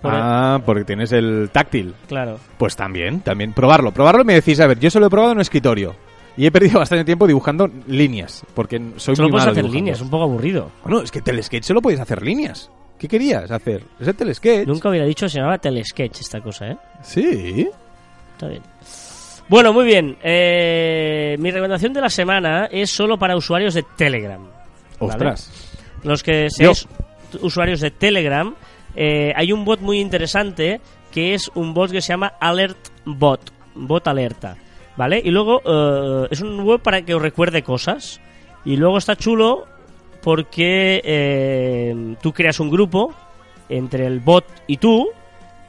Por el- Ah, porque tienes el táctil. Claro. Pues también, también. Probarlo. Probarlo y me decís, a ver, yo solo he probado en un escritorio. Y he perdido bastante tiempo dibujando líneas. Porque soy Solo muy puedes malo hacer dibujando. líneas, un poco aburrido. Bueno, es que Telesketch solo podéis hacer líneas. ¿Qué querías hacer? ¿Es el Telesketch? Nunca hubiera dicho que se llamaba Telesketch esta cosa, ¿eh? Sí. Está bien. Bueno, muy bien. Eh, mi recomendación de la semana es solo para usuarios de Telegram. ¿vale? Ostras. Los que seáis usuarios de Telegram, eh, hay un bot muy interesante que es un bot que se llama Alert Bot, bot alerta, ¿vale? Y luego eh, es un web para que os recuerde cosas. Y luego está chulo porque eh, tú creas un grupo entre el bot y tú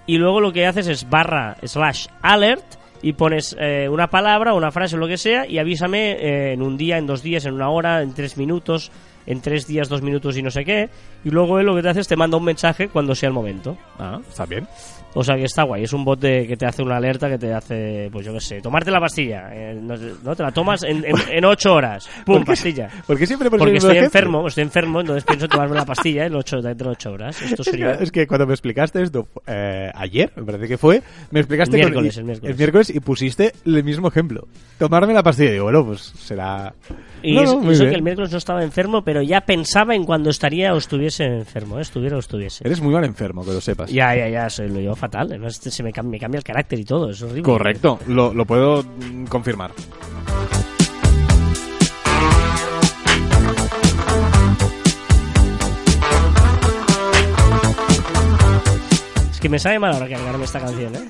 y luego lo que haces es barra slash alert y pones eh, una palabra, una frase lo que sea y avísame eh, en un día, en dos días, en una hora, en tres minutos, en tres días, dos minutos y no sé qué. Y luego él lo que te hace es te manda un mensaje cuando sea el momento. Ah, está bien. O sea que está guay, es un bot de, que te hace una alerta que te hace, pues yo qué sé, tomarte la pastilla. eh, no, ¿no? Te la tomas en, en, en ocho horas. ¡Pum! ¿Por qué- Pastilla. ¿Por qué siempre Porque estoy ejemplo? enfermo, estoy enfermo, entonces pienso tomarme la pastilla en ocho, dentro de ocho horas. Esto Es sería... que, es que cuando me explicaste esto eh, ayer, me parece que fue, me explicaste El con- miércoles, y- el miércoles. el miércoles y pusiste el mismo ejemplo. Tomarme la pastilla. Digo, bueno, pues será... Y No, es- no, eso bien. que el miércoles no estaba enfermo, pero ya pensaba en cuando estaría o estuviese enfermo, ¿eh? estuviera o estuviese. Eres muy mal enfermo, que lo sepas. Ya, ya, ya, soy, lo llevo fatal. Además, este se me, cam- me cambia el carácter y todo, es horrible. Correcto, lo, lo puedo mm, confirmar. Es que me sabe mal ahora cargarme esta canción, ¿eh?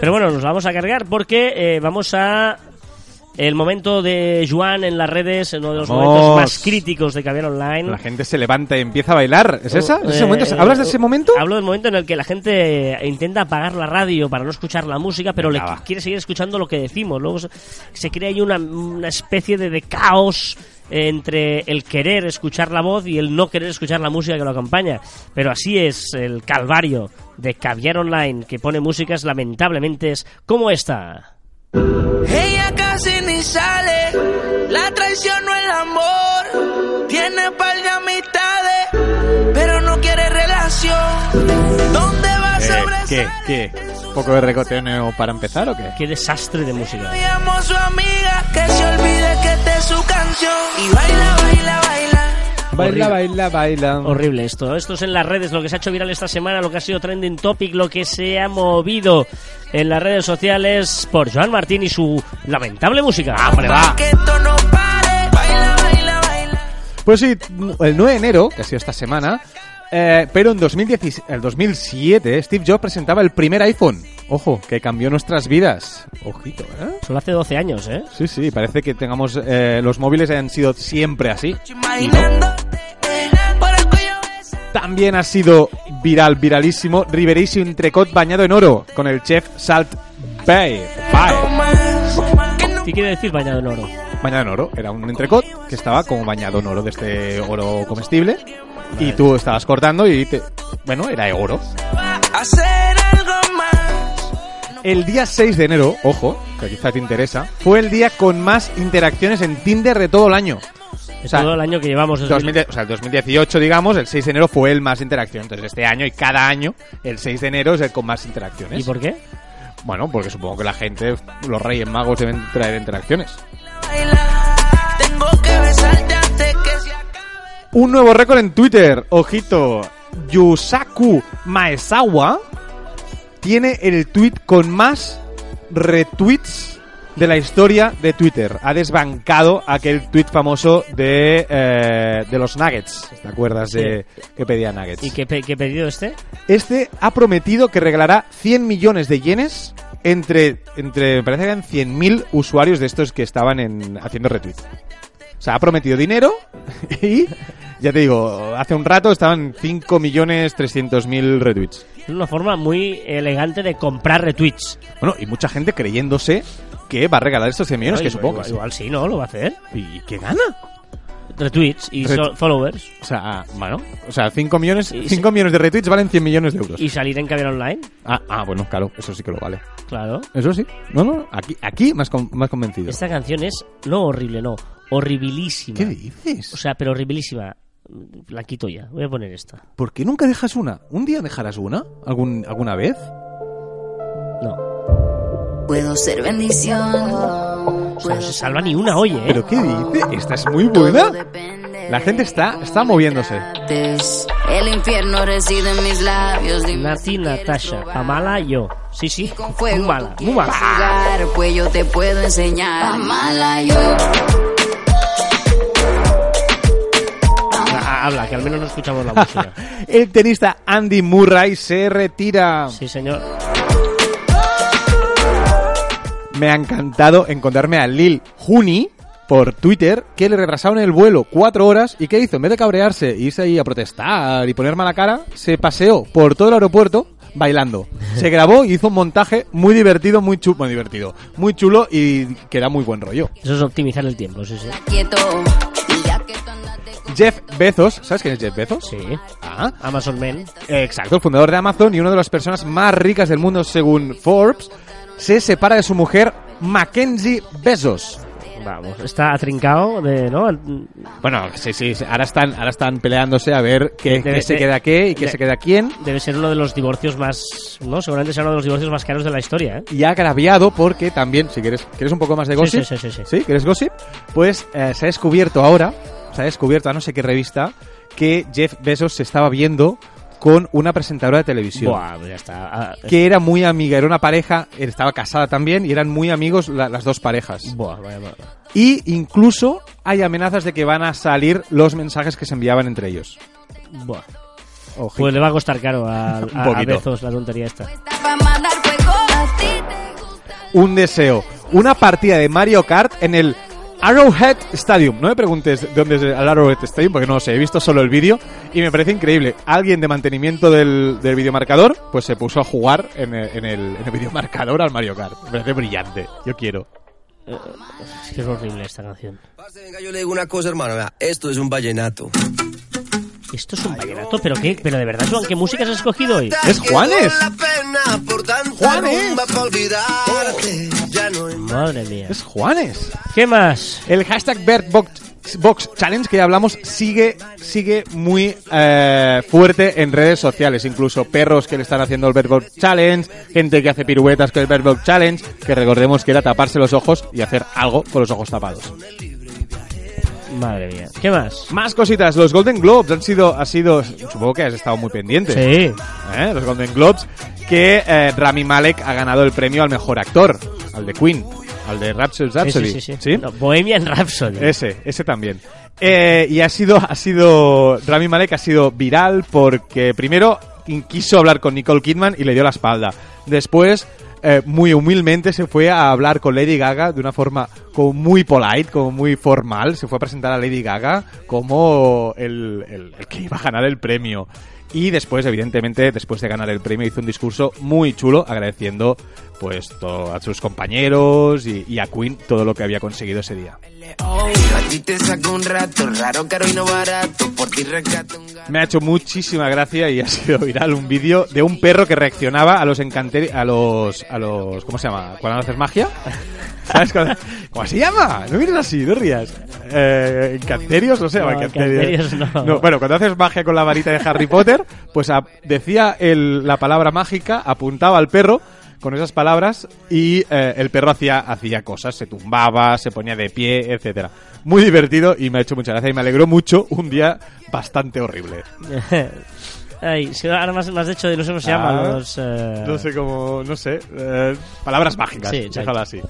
Pero bueno, nos la vamos a cargar porque eh, vamos a el momento de Juan en las redes, uno de los Vamos. momentos más críticos de Caviar Online. La gente se levanta y empieza a bailar. ¿Es esa? ¿Es ese momento? ¿Hablas de ese momento? Hablo del momento en el que la gente intenta apagar la radio para no escuchar la música, pero Venga, le va. quiere seguir escuchando lo que decimos. Luego se, se crea ahí una, una especie de, de caos entre el querer escuchar la voz y el no querer escuchar la música que lo acompaña. Pero así es el calvario de Caviar Online, que pone músicas lamentablemente es como esta. Ella casi sale, la traición no el amor. Tiene par de amistades, pero no quiere relación. ¿Dónde va a Eh, ¿Qué? sobresalir? ¿Qué? ¿Un poco de recoteo para empezar o qué? Qué desastre de música. Llamo a su amiga que se olvide que esta es su canción. Y baila, baila, baila. Baila, baila, baila. Horrible esto. Esto es en las redes, lo que se ha hecho viral esta semana, lo que ha sido trending topic, lo que se ha movido en las redes sociales por Joan Martín y su lamentable música. ¡Hombre, va! Que esto no pare. Baila, baila, baila. Pues sí, el 9 de enero, que ha sido esta semana, eh, pero en 2010, el 2007 Steve Jobs presentaba el primer iPhone. Ojo, que cambió nuestras vidas. Ojito, ¿eh? Solo hace 12 años, ¿eh? Sí, sí, parece que tengamos eh, los móviles han sido siempre así. También ha sido viral, viralísimo, Riverísimo entrecot bañado en oro con el chef Salt Bay. ¿Qué quiere decir bañado en oro? Bañado en oro. Era un entrecot que estaba como bañado en oro de este oro comestible. Y tú estabas cortando y te... Bueno, era oro. El día 6 de enero, ojo, que quizá te interesa, fue el día con más interacciones en Tinder de todo el año. De O sea, todo el año que llevamos. desde- 2000 o sea, el 2018, digamos, el 6 de enero fue el más interacción. Entonces, este año y cada año, el 6 de enero es el con más interacciones. ¿Y por qué? Bueno, porque supongo que la gente, los reyes magos deben traer interacciones. Un nuevo récord en Twitter. Ojito. Yusaku Maesawa tiene el tweet con más retweets de la historia de Twitter. Ha desbancado aquel tweet famoso de, eh, de los Nuggets. ¿Te acuerdas de que pedía Nuggets? ¿Y qué, pe- qué pedido este? Este ha prometido que regalará 100 millones de yenes entre, entre me parece que eran 100.000 usuarios de estos que estaban en, haciendo retweet. O sea, ha prometido dinero y, ya te digo, hace un rato estaban 5.300.000 retweets. Es una forma muy elegante de comprar retweets. Bueno, y mucha gente creyéndose que va a regalar estos 100 millones, que Igual- supongo igual, sí. igual sí, ¿no? Lo va a hacer. ¿Y qué gana? Retweets y Ret- so- followers. O sea, bueno, o sea, 5 millones, Y- 5 millones de retweets valen 100 millones de euros. Y salir en Caviar Online. Ah, ah, bueno, claro, eso sí que lo vale. Claro. Eso sí. No, no, aquí, aquí más, con- más convencido. Esta canción es no horrible, no. Horribilísima. ¿Qué dices? O sea, pero horribilísima. La quito ya. Voy a poner esta. ¿Por qué nunca dejas una? ¿Un día dejarás una? ¿Algún, ¿Alguna vez? No. Puedo ser bendición. O sea, no se salva ni una, oye, ¿eh? ¿Pero qué dice? Esta es muy buena. La gente está, está moviéndose. El infierno reside en mis labios. Nati, Natasha. Pamala, yo. Sí, sí. Muy mala, muy mala. pues yo te puedo enseñar. Pamala yo. Habla, que al menos no escuchamos la música. El tenista Andy Murray se retira. Sí, señor. Me ha encantado encontrarme a Lil Juni por Twitter que le retrasaron el vuelo cuatro horas y ¿qué hizo? En vez de cabrearse, e irse ahí a protestar y poner mala cara, se paseó por todo el aeropuerto bailando. Se grabó y hizo un montaje muy divertido, muy chulo, muy divertido, muy chulo y que da muy buen rollo. Eso es optimizar el tiempo, sí, sí. Quieto. Jeff Bezos, ¿sabes quién es Jeff Bezos? Sí. Ah, Amazon Men. Exacto, el fundador de Amazon y una de las personas más ricas del mundo según Forbes, se separa de su mujer Mackenzie Bezos. Vamos, está atrincado de, ¿no? Bueno, sí, sí, sí, ahora están, ahora están peleándose a ver qué, Debe qué se ser- queda qué y qué de- se queda quién. Debe ser uno de los divorcios más, ¿no? Seguramente será uno de los divorcios más caros de la historia, ¿eh? Y ha agraviado porque también, si quieres, ¿quieres un poco más de gossip? sí, sí, sí, sí. ¿quieres gossip? Pues eh, se ha descubierto ahora, se ha descubierto a no sé qué revista, que Jeff Bezos se estaba viendo con una presentadora de televisión. Buah, pues ya está. Ah, Que era muy amiga, era una pareja, estaba casada también y eran muy amigos la- las dos parejas. Buah, vaya, vaya. Y incluso hay amenazas de que van a salir los mensajes que se enviaban entre ellos. Buah. Ojito. Pues le va a costar caro a, a, a. Bezos la tontería esta. un deseo. Una partida de Mario Kart en el Arrowhead Stadium. No me preguntes de dónde es el Arrowhead Stadium, porque no lo sé, he visto solo el vídeo y me parece increíble. Alguien de mantenimiento del, del videomarcador, pues se puso a jugar en el, en, el, en el videomarcador al Mario Kart. Me parece brillante. Yo quiero. Es que es horrible esta canción. Venga, yo le digo una cosa, hermano. esto es un vallenato. Esto es un vallenato, pero qué, pero de verdad, Joan, ¿qué música has escogido hoy? ¡Es Juanes! ¡Juanes! más. Madre mía. Es Juanes. ¿Qué más? El hashtag BirdBox Box Challenge que ya hablamos sigue, sigue muy eh, fuerte en redes sociales. Incluso perros que le están haciendo el BirdBox Challenge, gente que hace piruetas con el BirdBox Challenge, que recordemos que era taparse los ojos y hacer algo con los ojos tapados. Madre mía. ¿Qué más? Más cositas, los Golden Globes han sido, ha sido, supongo que has estado muy pendiente. Sí. ¿eh? Los Golden Globes, que eh, Rami Malek ha ganado el premio al mejor actor, al de Queen, al de Rhapsody. Sí, Rhapsody. sí, sí, sí. No, Bohemian Rhapsody. Ese, ese también. Eh, y ha sido, ha sido, Rami Malek ha sido viral porque primero quiso hablar con Nicole Kidman y le dio la espalda. Después, eh, muy humildemente se fue a hablar con Lady Gaga de una forma como muy polite, como muy formal. Se fue a presentar a Lady Gaga como el- el que iba a ganar el premio. Y después, evidentemente, después de ganar el premio, hizo un discurso muy chulo agradeciendo pues todo a sus compañeros y, y a Queen todo lo que había conseguido ese día. Me ha hecho muchísima gracia y ha sido viral un vídeo de un perro que reaccionaba a los encanterios, a los, a los, ¿cómo se llama? Cuando haces magia. ¿Cómo se llama? No mires así, no rías. Eh, encanterios, no se llama No, encanterios. encanterios no. Bueno, cuando haces magia con la varita de Harry Potter, pues a- decía el- la palabra mágica, apuntaba al perro con esas palabras y eh, el perro hacía, hacía cosas, se tumbaba, se ponía de pie, etcétera. Muy divertido y me ha hecho mucha gracia y me alegró mucho un día bastante horrible. Ay, si ahora más, más de hecho de no sé cómo se llama. Ah, Los, eh, No sé cómo, no sé, eh, palabras mágicas, Sí, déjalo así.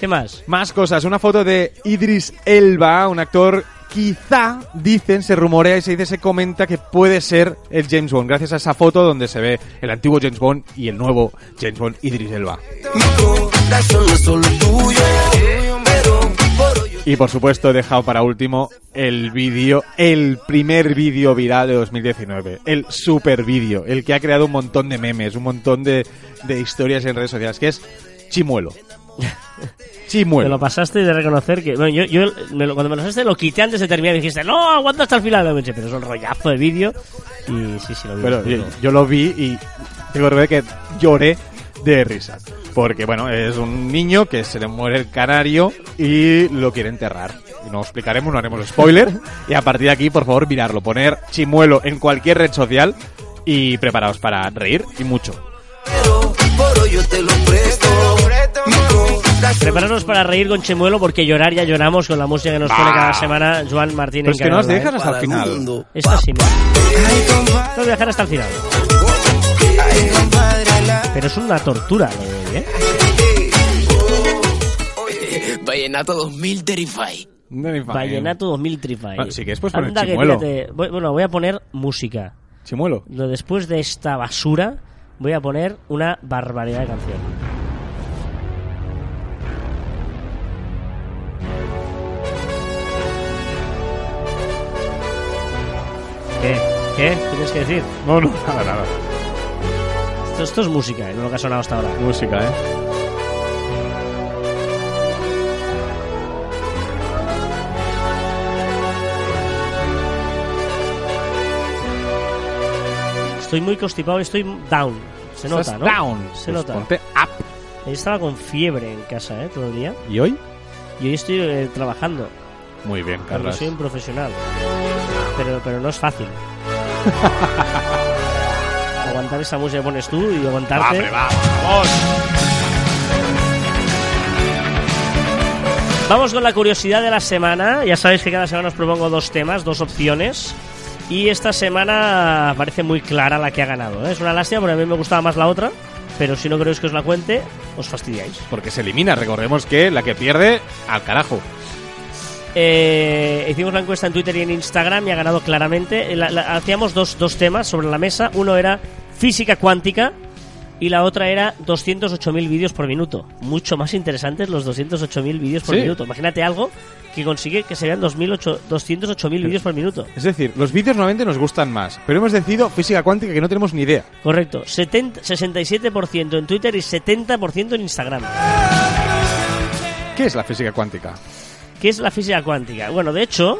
¿Qué más? Más cosas, una foto de Idris Elba, un actor quizá, dicen, se rumorea y se dice, se comenta que puede ser el James Bond, gracias a esa foto donde se ve el antiguo James Bond y el nuevo James Bond, Idris Elba. Y por supuesto he dejado para último el vídeo, el primer vídeo viral de 2019, el super vídeo, el que ha creado un montón de memes, un montón de, de historias en redes sociales, que es Chimuelo. Me Chimuelo. lo pasaste y de reconocer que. Bueno, yo, yo me lo- cuando me lo pasaste lo quité antes de terminar y me dijiste, no, aguanta hasta el final. Pensé, pero es un rollazo de vídeo. Y sí, sí, lo vi. Lo vi. yo, yo lo vi y tengo que ver que lloré de risa. Porque, bueno, es un niño que se le muere el canario y lo quiere enterrar. Y no explicaremos, no haremos spoiler. y a partir de aquí, por favor, mirarlo. Poner chimuelo en cualquier red social y preparaos para reír y mucho. quiero, por hoy yo te lo presto. Prepararos para reír con Chemuelo porque llorar ya lloramos con la música que nos pone cada semana Joan Martín Pero en es que no nos dejas hasta el final. Esta sí, mira. Tengo que dejar hasta el final. Pero es una tortura lo de hoy, ¿eh? Vallenato 2000 Terrify. Vallenato 2000 Trify. Bueno, si quieres, puedes poner Anda que Chimuelo. tírate. Voy- Bueno, voy a poner música. Chimuelo. Lo- Después de esta basura, voy a poner una barbaridad de canción. ¿Qué? ¿Qué? ¿Tienes que decir? No, no, nada, nada. Esto Esto, es música, ¿eh? no lo que ha sonado hasta ahora. Música, ¿eh? Estoy muy constipado y estoy down. Se nota, ¿no? down. Se Pues nota. ponte up. Yo estaba con fiebre en casa, ¿eh? Todo el día. ¿Y hoy? Y hoy estoy eh, trabajando. Muy bien, Porque Carlos. soy un profesional. Pero, pero no es fácil. Aguantar esa música que pones tú y aguantarte. ¡Hombre, vamos, vamos! Vamos con la curiosidad de la semana. Ya sabéis que cada semana os propongo dos temas, dos opciones. Y esta semana parece muy clara la que ha ganado. ¿eh? Es una lástima porque a mí me gustaba más la otra. Pero si no queréis que os la cuente, os fastidiáis. Porque se elimina. Recordemos que la que pierde, al carajo. Eh, hicimos la encuesta en Twitter y en Instagram y ha ganado claramente. La- la- hacíamos dos, dos temas sobre la mesa. Uno era física cuántica y la otra era 208.000 vídeos por minuto. Mucho más interesantes los 208.000 vídeos por Sí. minuto. Imagínate algo que consigue que se vean 2008 208.000 vídeos por minuto. Es decir, los vídeos normalmente nos gustan más, pero hemos decidido física cuántica que no tenemos ni idea. Correcto. 70, 67% en Twitter y 70% en Instagram. ¿Qué es la física cuántica? ¿Qué es la física cuántica? Bueno, de hecho,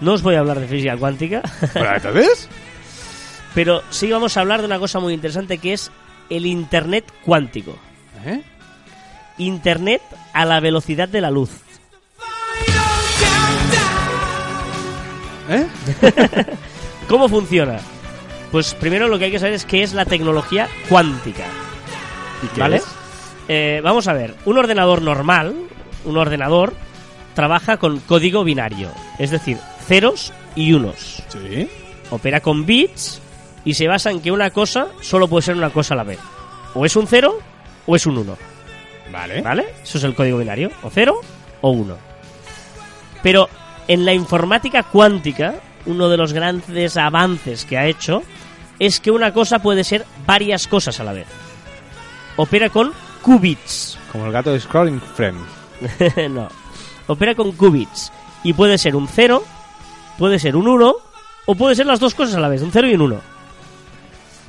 no os voy a hablar de física cuántica. ¿Entonces? Pero sí vamos a hablar de una cosa muy interesante que es el Internet cuántico. ¿Eh? Internet a la velocidad de la luz. ¿Eh? ¿Cómo funciona? Pues primero lo que hay que saber es qué es la tecnología cuántica. ¿Y qué ¿Vale? es? Eh, vamos a ver, un ordenador normal, un ordenador, trabaja con código binario, es decir, ceros y unos. Sí. Opera con bits y se basa en que una cosa solo puede ser una cosa a la vez. O es un cero o es un uno. Vale. ¿Vale? Eso es el código binario. O 0 o 1. Pero en la informática cuántica, uno de los grandes avances que ha hecho es que una cosa puede ser varias cosas a la vez. Opera con qubits. Como el gato de Scrolling Friend. no. Opera con qubits. Y puede ser un 0, puede ser un 1, o puede ser las dos cosas a la vez, un 0 y un 1.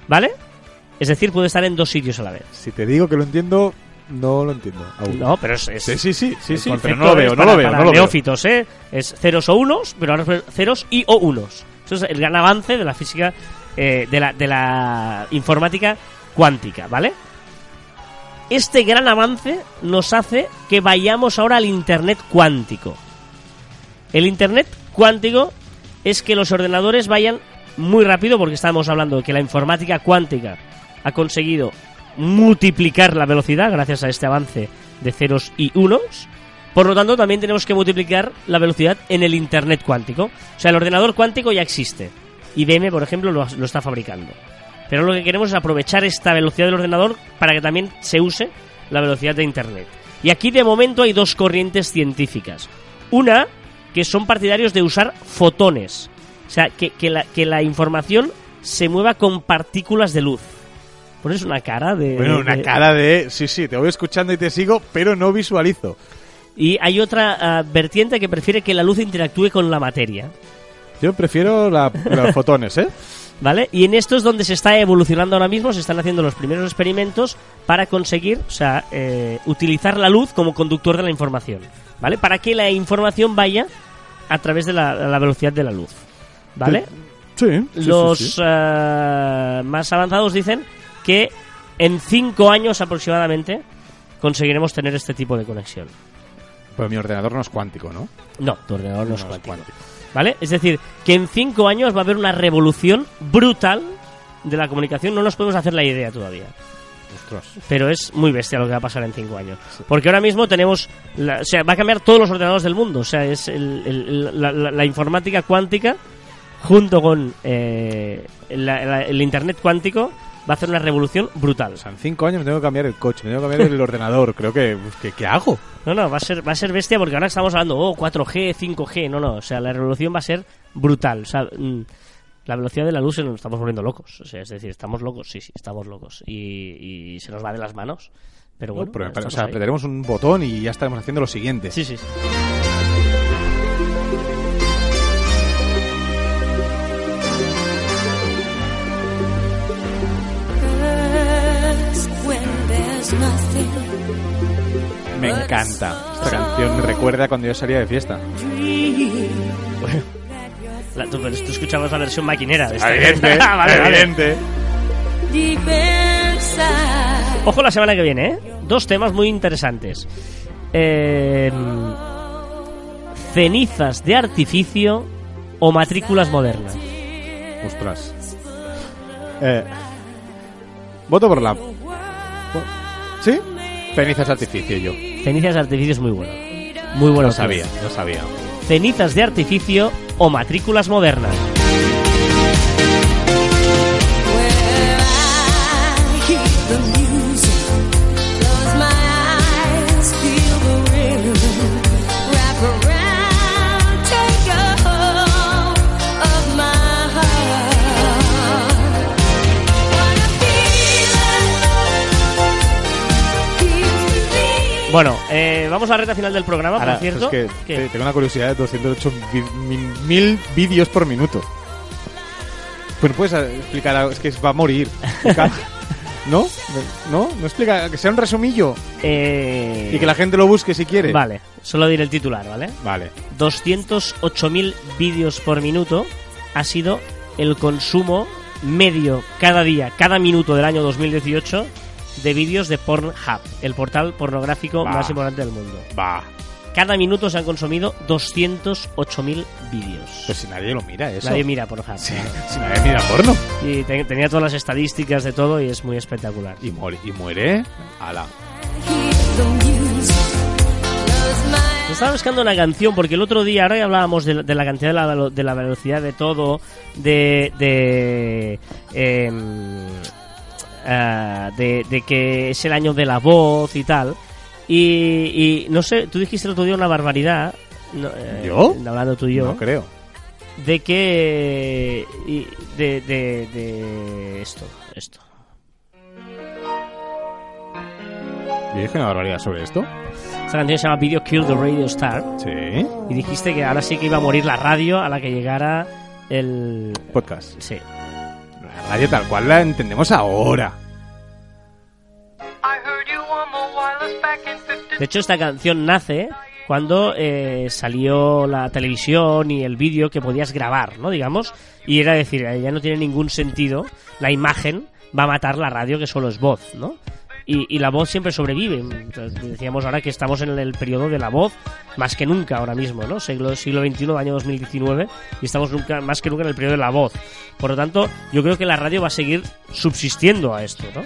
¿Vale? Es decir, puede estar en dos sitios a la vez. Si te digo que lo entiendo, no lo entiendo. aún. No, pero es, es- Sí, sí, sí, sí, pero no lo veo, no para- lo veo, para no lo veo. neófitos, ¿eh? Es ceros o unos, pero ahora es ceros y o unos. Eso es el gran avance de la física, eh, de, la, de la informática cuántica, ¿vale? Este gran avance nos hace que vayamos ahora al Internet cuántico. El Internet cuántico es que los ordenadores vayan muy rápido, porque estamos hablando de que la informática cuántica ha conseguido multiplicar la velocidad gracias a este avance de ceros y unos. Por lo tanto, también tenemos que multiplicar la velocidad en el Internet cuántico. O sea, el ordenador cuántico ya existe. IBM, por ejemplo, lo, lo está fabricando. Pero lo que queremos es aprovechar esta velocidad del ordenador para que también se use la velocidad de Internet. Y aquí de momento hay dos corrientes científicas. Una, que son partidarios de usar fotones. O sea, que, que la, que la información se mueva con partículas de luz. Pones una cara de... Bueno, una de- cara de... Sí, sí, te voy escuchando y te sigo, pero no visualizo. Y hay otra ah, vertiente que prefiere que la luz interactúe con la materia. Yo prefiero la- los fotones, ¿eh? ¿Vale? Y en esto es donde se está evolucionando ahora mismo, se están haciendo los primeros experimentos para conseguir, o sea, eh, utilizar la luz como conductor de la información, ¿vale? Para que la información vaya a través de la, la velocidad de la luz, ¿vale? Sí. los sí. eh, más avanzados dicen que en cinco años aproximadamente conseguiremos tener este tipo de conexión. Pero mi ordenador no es cuántico, ¿no? No, tu ordenador no, es No es cuántico. cuántico. ¿Vale? Es decir, que en cinco años va a haber una revolución brutal de la comunicación. No nos podemos hacer la idea todavía. Ostras. Pero es muy bestia lo que va a pasar en cinco años. Porque ahora mismo tenemos. la- o sea, va a cambiar todos los ordenadores del mundo. O sea, es el- el- la, la- la informática cuántica junto con eh, el Internet cuántico va a hacer una revolución brutal. O sea, en cinco años me tengo que cambiar el coche, me tengo que cambiar el ordenador. Creo que... pues, ¿qué, hago? No, no, va a ser, va a ser bestia porque ahora estamos hablando, oh, 4G, 5G. No, no, o sea, la revolución va a ser brutal. O sea, mm, la velocidad de la luz se nos estamos volviendo locos. O sea, es decir, estamos locos, sí, sí, estamos locos. Y, y se nos va de las manos. Pero bueno, Pero, estamos o sea, ahí. apretaremos un botón y ya estaremos haciendo lo siguiente. Sí, sí, sí. Me encanta. Esta canción me recuerda cuando yo salía de fiesta. La- tú, pero tú escuchabas la versión maquinera de esta. Evidente, Ah, vale, vale. evidente. Ojo la semana que viene, ¿eh? Dos temas muy interesantes. Eh, cenizas de artificio o matrículas modernas. Ostras. Eh, voto por la... ¿Sí? Cenizas artificio yo. Cenizas de artificio es muy bueno. Muy bueno. Lo sabía, lo sabía. Cenizas de artificio o matrículas modernas. Bueno, eh, vamos a la recta final del programa, Ahora, por cierto. es que ¿Qué? te- tengo una curiosidad de 208 vi- mi- mil vídeos por minuto. Pues puedes eh, explicar algo, es que va a morir. ¿No? ¿No? ¿No explica? Que sea un resumillo Eh, y que la gente lo busque si quiere. Vale, solo diré el titular, ¿vale? Vale. 208.000 vídeos por minuto ha sido el consumo medio cada día, cada minuto del año 2018 de vídeos de Pornhub, el portal pornográfico Bah. más importante del mundo. Va. Cada minuto se han consumido 208.000 vídeos. Pues si nadie lo mira, eso. Nadie mira Pornhub. Si nadie mira porno. Y te- tenía todas las estadísticas de todo y es muy espectacular. Y muere. Y muere. Ala. Estaba buscando una canción porque el otro día, ahora ya hablábamos de, la- de la cantidad de la, de la velocidad de todo, de. de. em, ah, de, de que es el año de la voz y tal. Y, y no sé, tú dijiste el otro día una barbaridad. no, eh, ¿Yo? Hablando tú y yo. No creo. de que. y de, de, de esto, esto. Yo dije una barbaridad sobre esto. Esta canción se llama Video Kill the Radio Star. Sí. Y dijiste que ahora sí que iba a morir la radio a la que llegara el. Podcast. Sí. La radio tal cual la entendemos ahora. De hecho, esta canción nace cuando eh, salió la televisión y el vídeo que podías grabar, ¿no? Digamos. Y era decir, eh, ya no tiene ningún sentido. La imagen va a matar la radio, que solo es voz, ¿no? Y, y la voz siempre sobrevive. Entonces, decíamos ahora que estamos en el periodo de la voz, más que nunca ahora mismo, ¿no? Siglo, siglo XXI, año 2019, y estamos nunca, más que nunca en el periodo de la voz. Por lo tanto, yo creo que la radio va a seguir subsistiendo a esto, ¿no?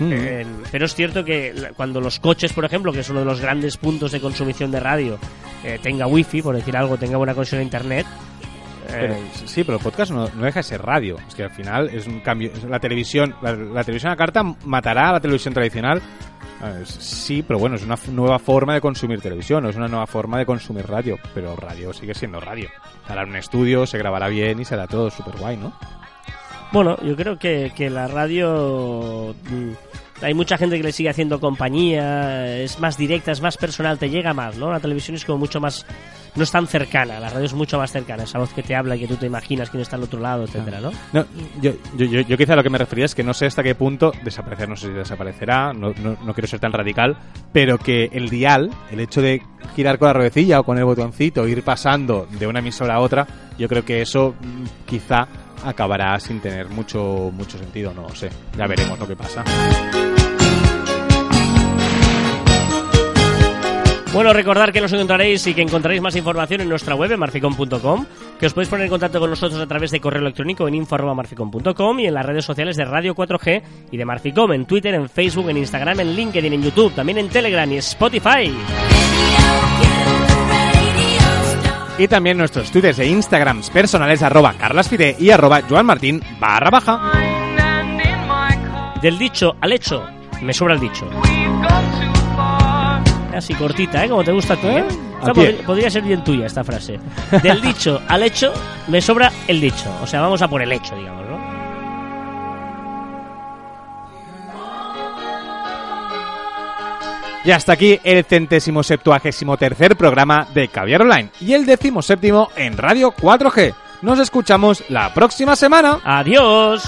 Eh, pero es cierto que cuando los coches, por ejemplo, que es uno de los grandes puntos de consumición de radio, eh, tenga wifi, por decir algo, tenga buena conexión a internet, eh, sí, pero el podcast no, no deja de ser radio. Es que al final es un cambio. es La televisión, la, la televisión a carta matará a la televisión tradicional. Sí, pero bueno, es una nueva forma de consumir televisión, es una nueva forma de consumir radio. Pero radio sigue siendo radio. En un estudio, se grabará bien y será todo súper guay, ¿no? Bueno, yo creo que, que la radio. mm, Hay mucha gente que le sigue haciendo compañía, es más directa, es más personal, te llega más, ¿no? La televisión es como mucho más. No es tan cercana, la radio es mucho más cercana, esa voz que te habla que tú te imaginas quién está al otro lado, etcétera, ¿no? Yo, yo, yo, quizá lo que me refería es que no sé hasta qué punto desaparecer, no sé si desaparecerá, no, no, no quiero ser tan radical, pero que el dial, el hecho de girar con la ruedecilla o con el botoncito, ir pasando de una emisora a otra, yo creo que eso mm, quizá acabará sin tener mucho, mucho sentido, no sé. Ya veremos lo que pasa. Bueno, recordar que nos encontraréis y que encontraréis más información en nuestra web, marficom.com, que os podéis poner en contacto con nosotros a través de correo electrónico en info.marficom.com y en las redes sociales de Radio 4G y de Marficom, en Twitter, en Facebook, en Instagram, en LinkedIn, en YouTube, también en Telegram y Spotify. Y también nuestros twitters e instagrams personales arroba carlasfide y arroba joanmartin barra baja. Del dicho al hecho, me sobra el dicho. Así cortita, ¿eh? Como te gusta a ti, ¿eh? ¿Eh? Esta podría ser bien tuya esta frase. Del dicho al hecho, me sobra el dicho. O sea, vamos a por el hecho, digamos, ¿no? Y hasta aquí el centésimo septuagésimo tercer programa de Caviar Online y el décimo séptimo en Radio 4G. Nos escuchamos la próxima semana. ¡Adiós!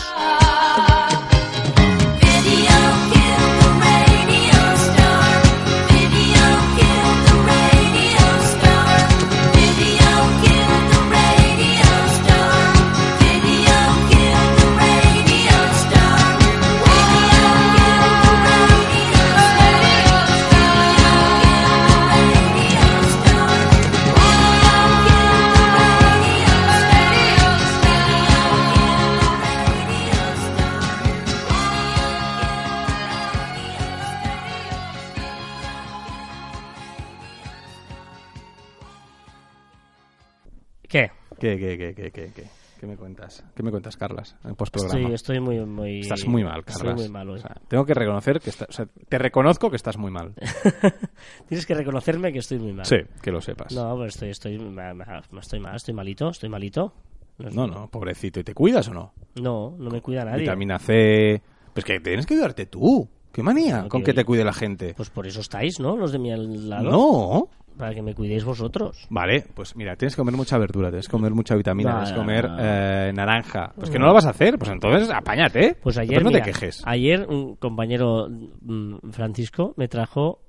¿Qué? ¿Qué, qué, qué, qué, qué, qué? ¿Qué me cuentas? ¿Qué me cuentas, Carlas? En postprograma. Estoy, estoy muy, muy... Estás muy mal, Carlas. Estoy muy mal hoy. O sea, tengo que reconocer que está- o sea, te reconozco que estás muy mal. Tienes que reconocerme que estoy muy mal. Sí, que lo sepas. No, pero estoy, estoy, ma- estoy mal, estoy malito, estoy malito. No, no, pobrecito. ¿Y te cuidas o no? No, no me cuida nadie. Vitamina C. Pues que tienes que cuidarte tú. ¿Qué manía No, con que- que te cuide la gente? Pues por eso estáis, ¿no? Los de mi lado. No. Para que me cuidéis vosotros. Vale, pues mira, tienes que comer mucha verdura, tienes que comer mucha vitamina, No, tienes que comer no. eh, naranja. Pues que no lo vas a hacer, pues entonces apáñate. Pues ayer, Entonces no mira, te quejes. ayer un compañero mm, Francisco me trajo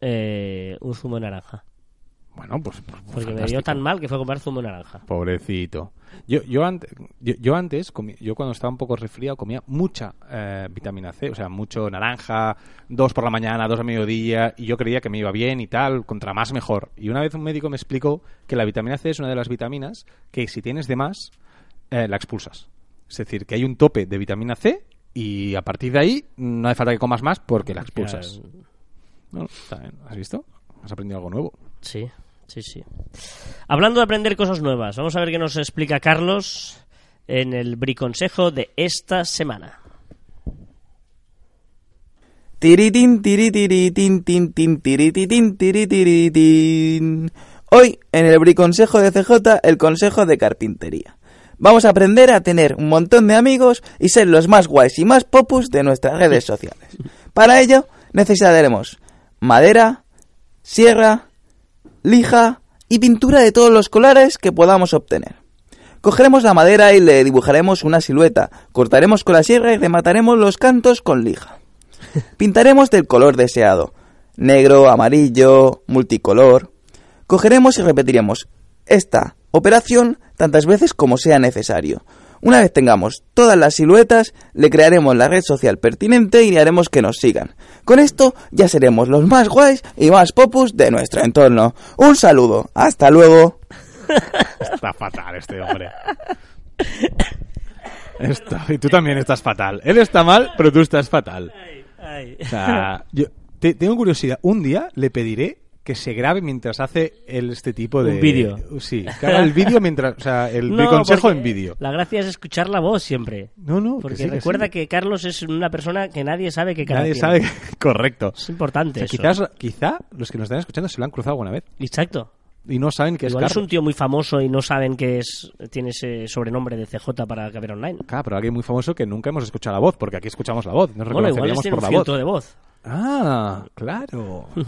eh, un zumo de naranja. Bueno, pues, pues, Porque me dio tan mal que fue a comprar zumo de naranja. Pobrecito. Yo, yo, antes, yo, yo antes, yo cuando estaba un poco resfriado, comía mucha eh, vitamina C, o sea, mucho naranja, dos por la mañana, dos a mediodía, y yo creía que me iba bien y tal, contra más mejor. Y una vez un médico me explicó que la vitamina C es una de las vitaminas que si tienes de más, eh, la expulsas. Es decir, que hay un tope de vitamina C y a partir de ahí no hace falta que comas más porque la expulsas. No, está bien. ¿Has visto? Has aprendido algo nuevo. Sí, sí, sí. Hablando de aprender cosas nuevas, vamos a ver qué nos explica Carlos en el briconsejo de esta semana. Tiritín, tiritiritín, tin, tin, tirititín. Hoy, en el briconsejo de CJ, el consejo de carpintería. Vamos a aprender a tener un montón de amigos y ser los más guays y más popus de nuestras redes sociales. Para ello, necesitaremos madera, sierra, lija y pintura de todos los colores que podamos obtener. Cogeremos la madera y le dibujaremos una silueta, cortaremos con la sierra y remataremos los cantos con lija. Pintaremos del color deseado, negro, amarillo, multicolor. Cogeremos y repetiremos esta operación tantas veces como sea necesario. Una vez tengamos todas las siluetas, le crearemos la red social pertinente y haremos que nos sigan. Con esto ya seremos los más guays y más popus de nuestro entorno. Un saludo, hasta luego. Está fatal este hombre. Está- y tú también estás fatal. Él está mal, pero tú estás fatal. O sea, yo te- tengo curiosidad. Un día le pediré que se grabe mientras hace el, este tipo de... Un vídeo. Sí, que haga el vídeo mientras... O sea, el No, consejo en vídeo. La gracia es escuchar la voz siempre. No, no, que Porque sí, que recuerda sí. que Carlos es una persona que nadie sabe que Nadie tiene. sabe... Correcto. Es importante O sea, eso. quizás, quizá los que nos están escuchando se lo han cruzado alguna vez Exacto. y no saben que es Igual es Carlos. un tío muy famoso y no saben que es tiene ese sobrenombre de CJ para caber online. Claro, pero alguien muy famoso que nunca hemos escuchado la voz, porque aquí escuchamos la voz, nos Bueno, reconoceríamos por la voz. de voz. Ah, claro.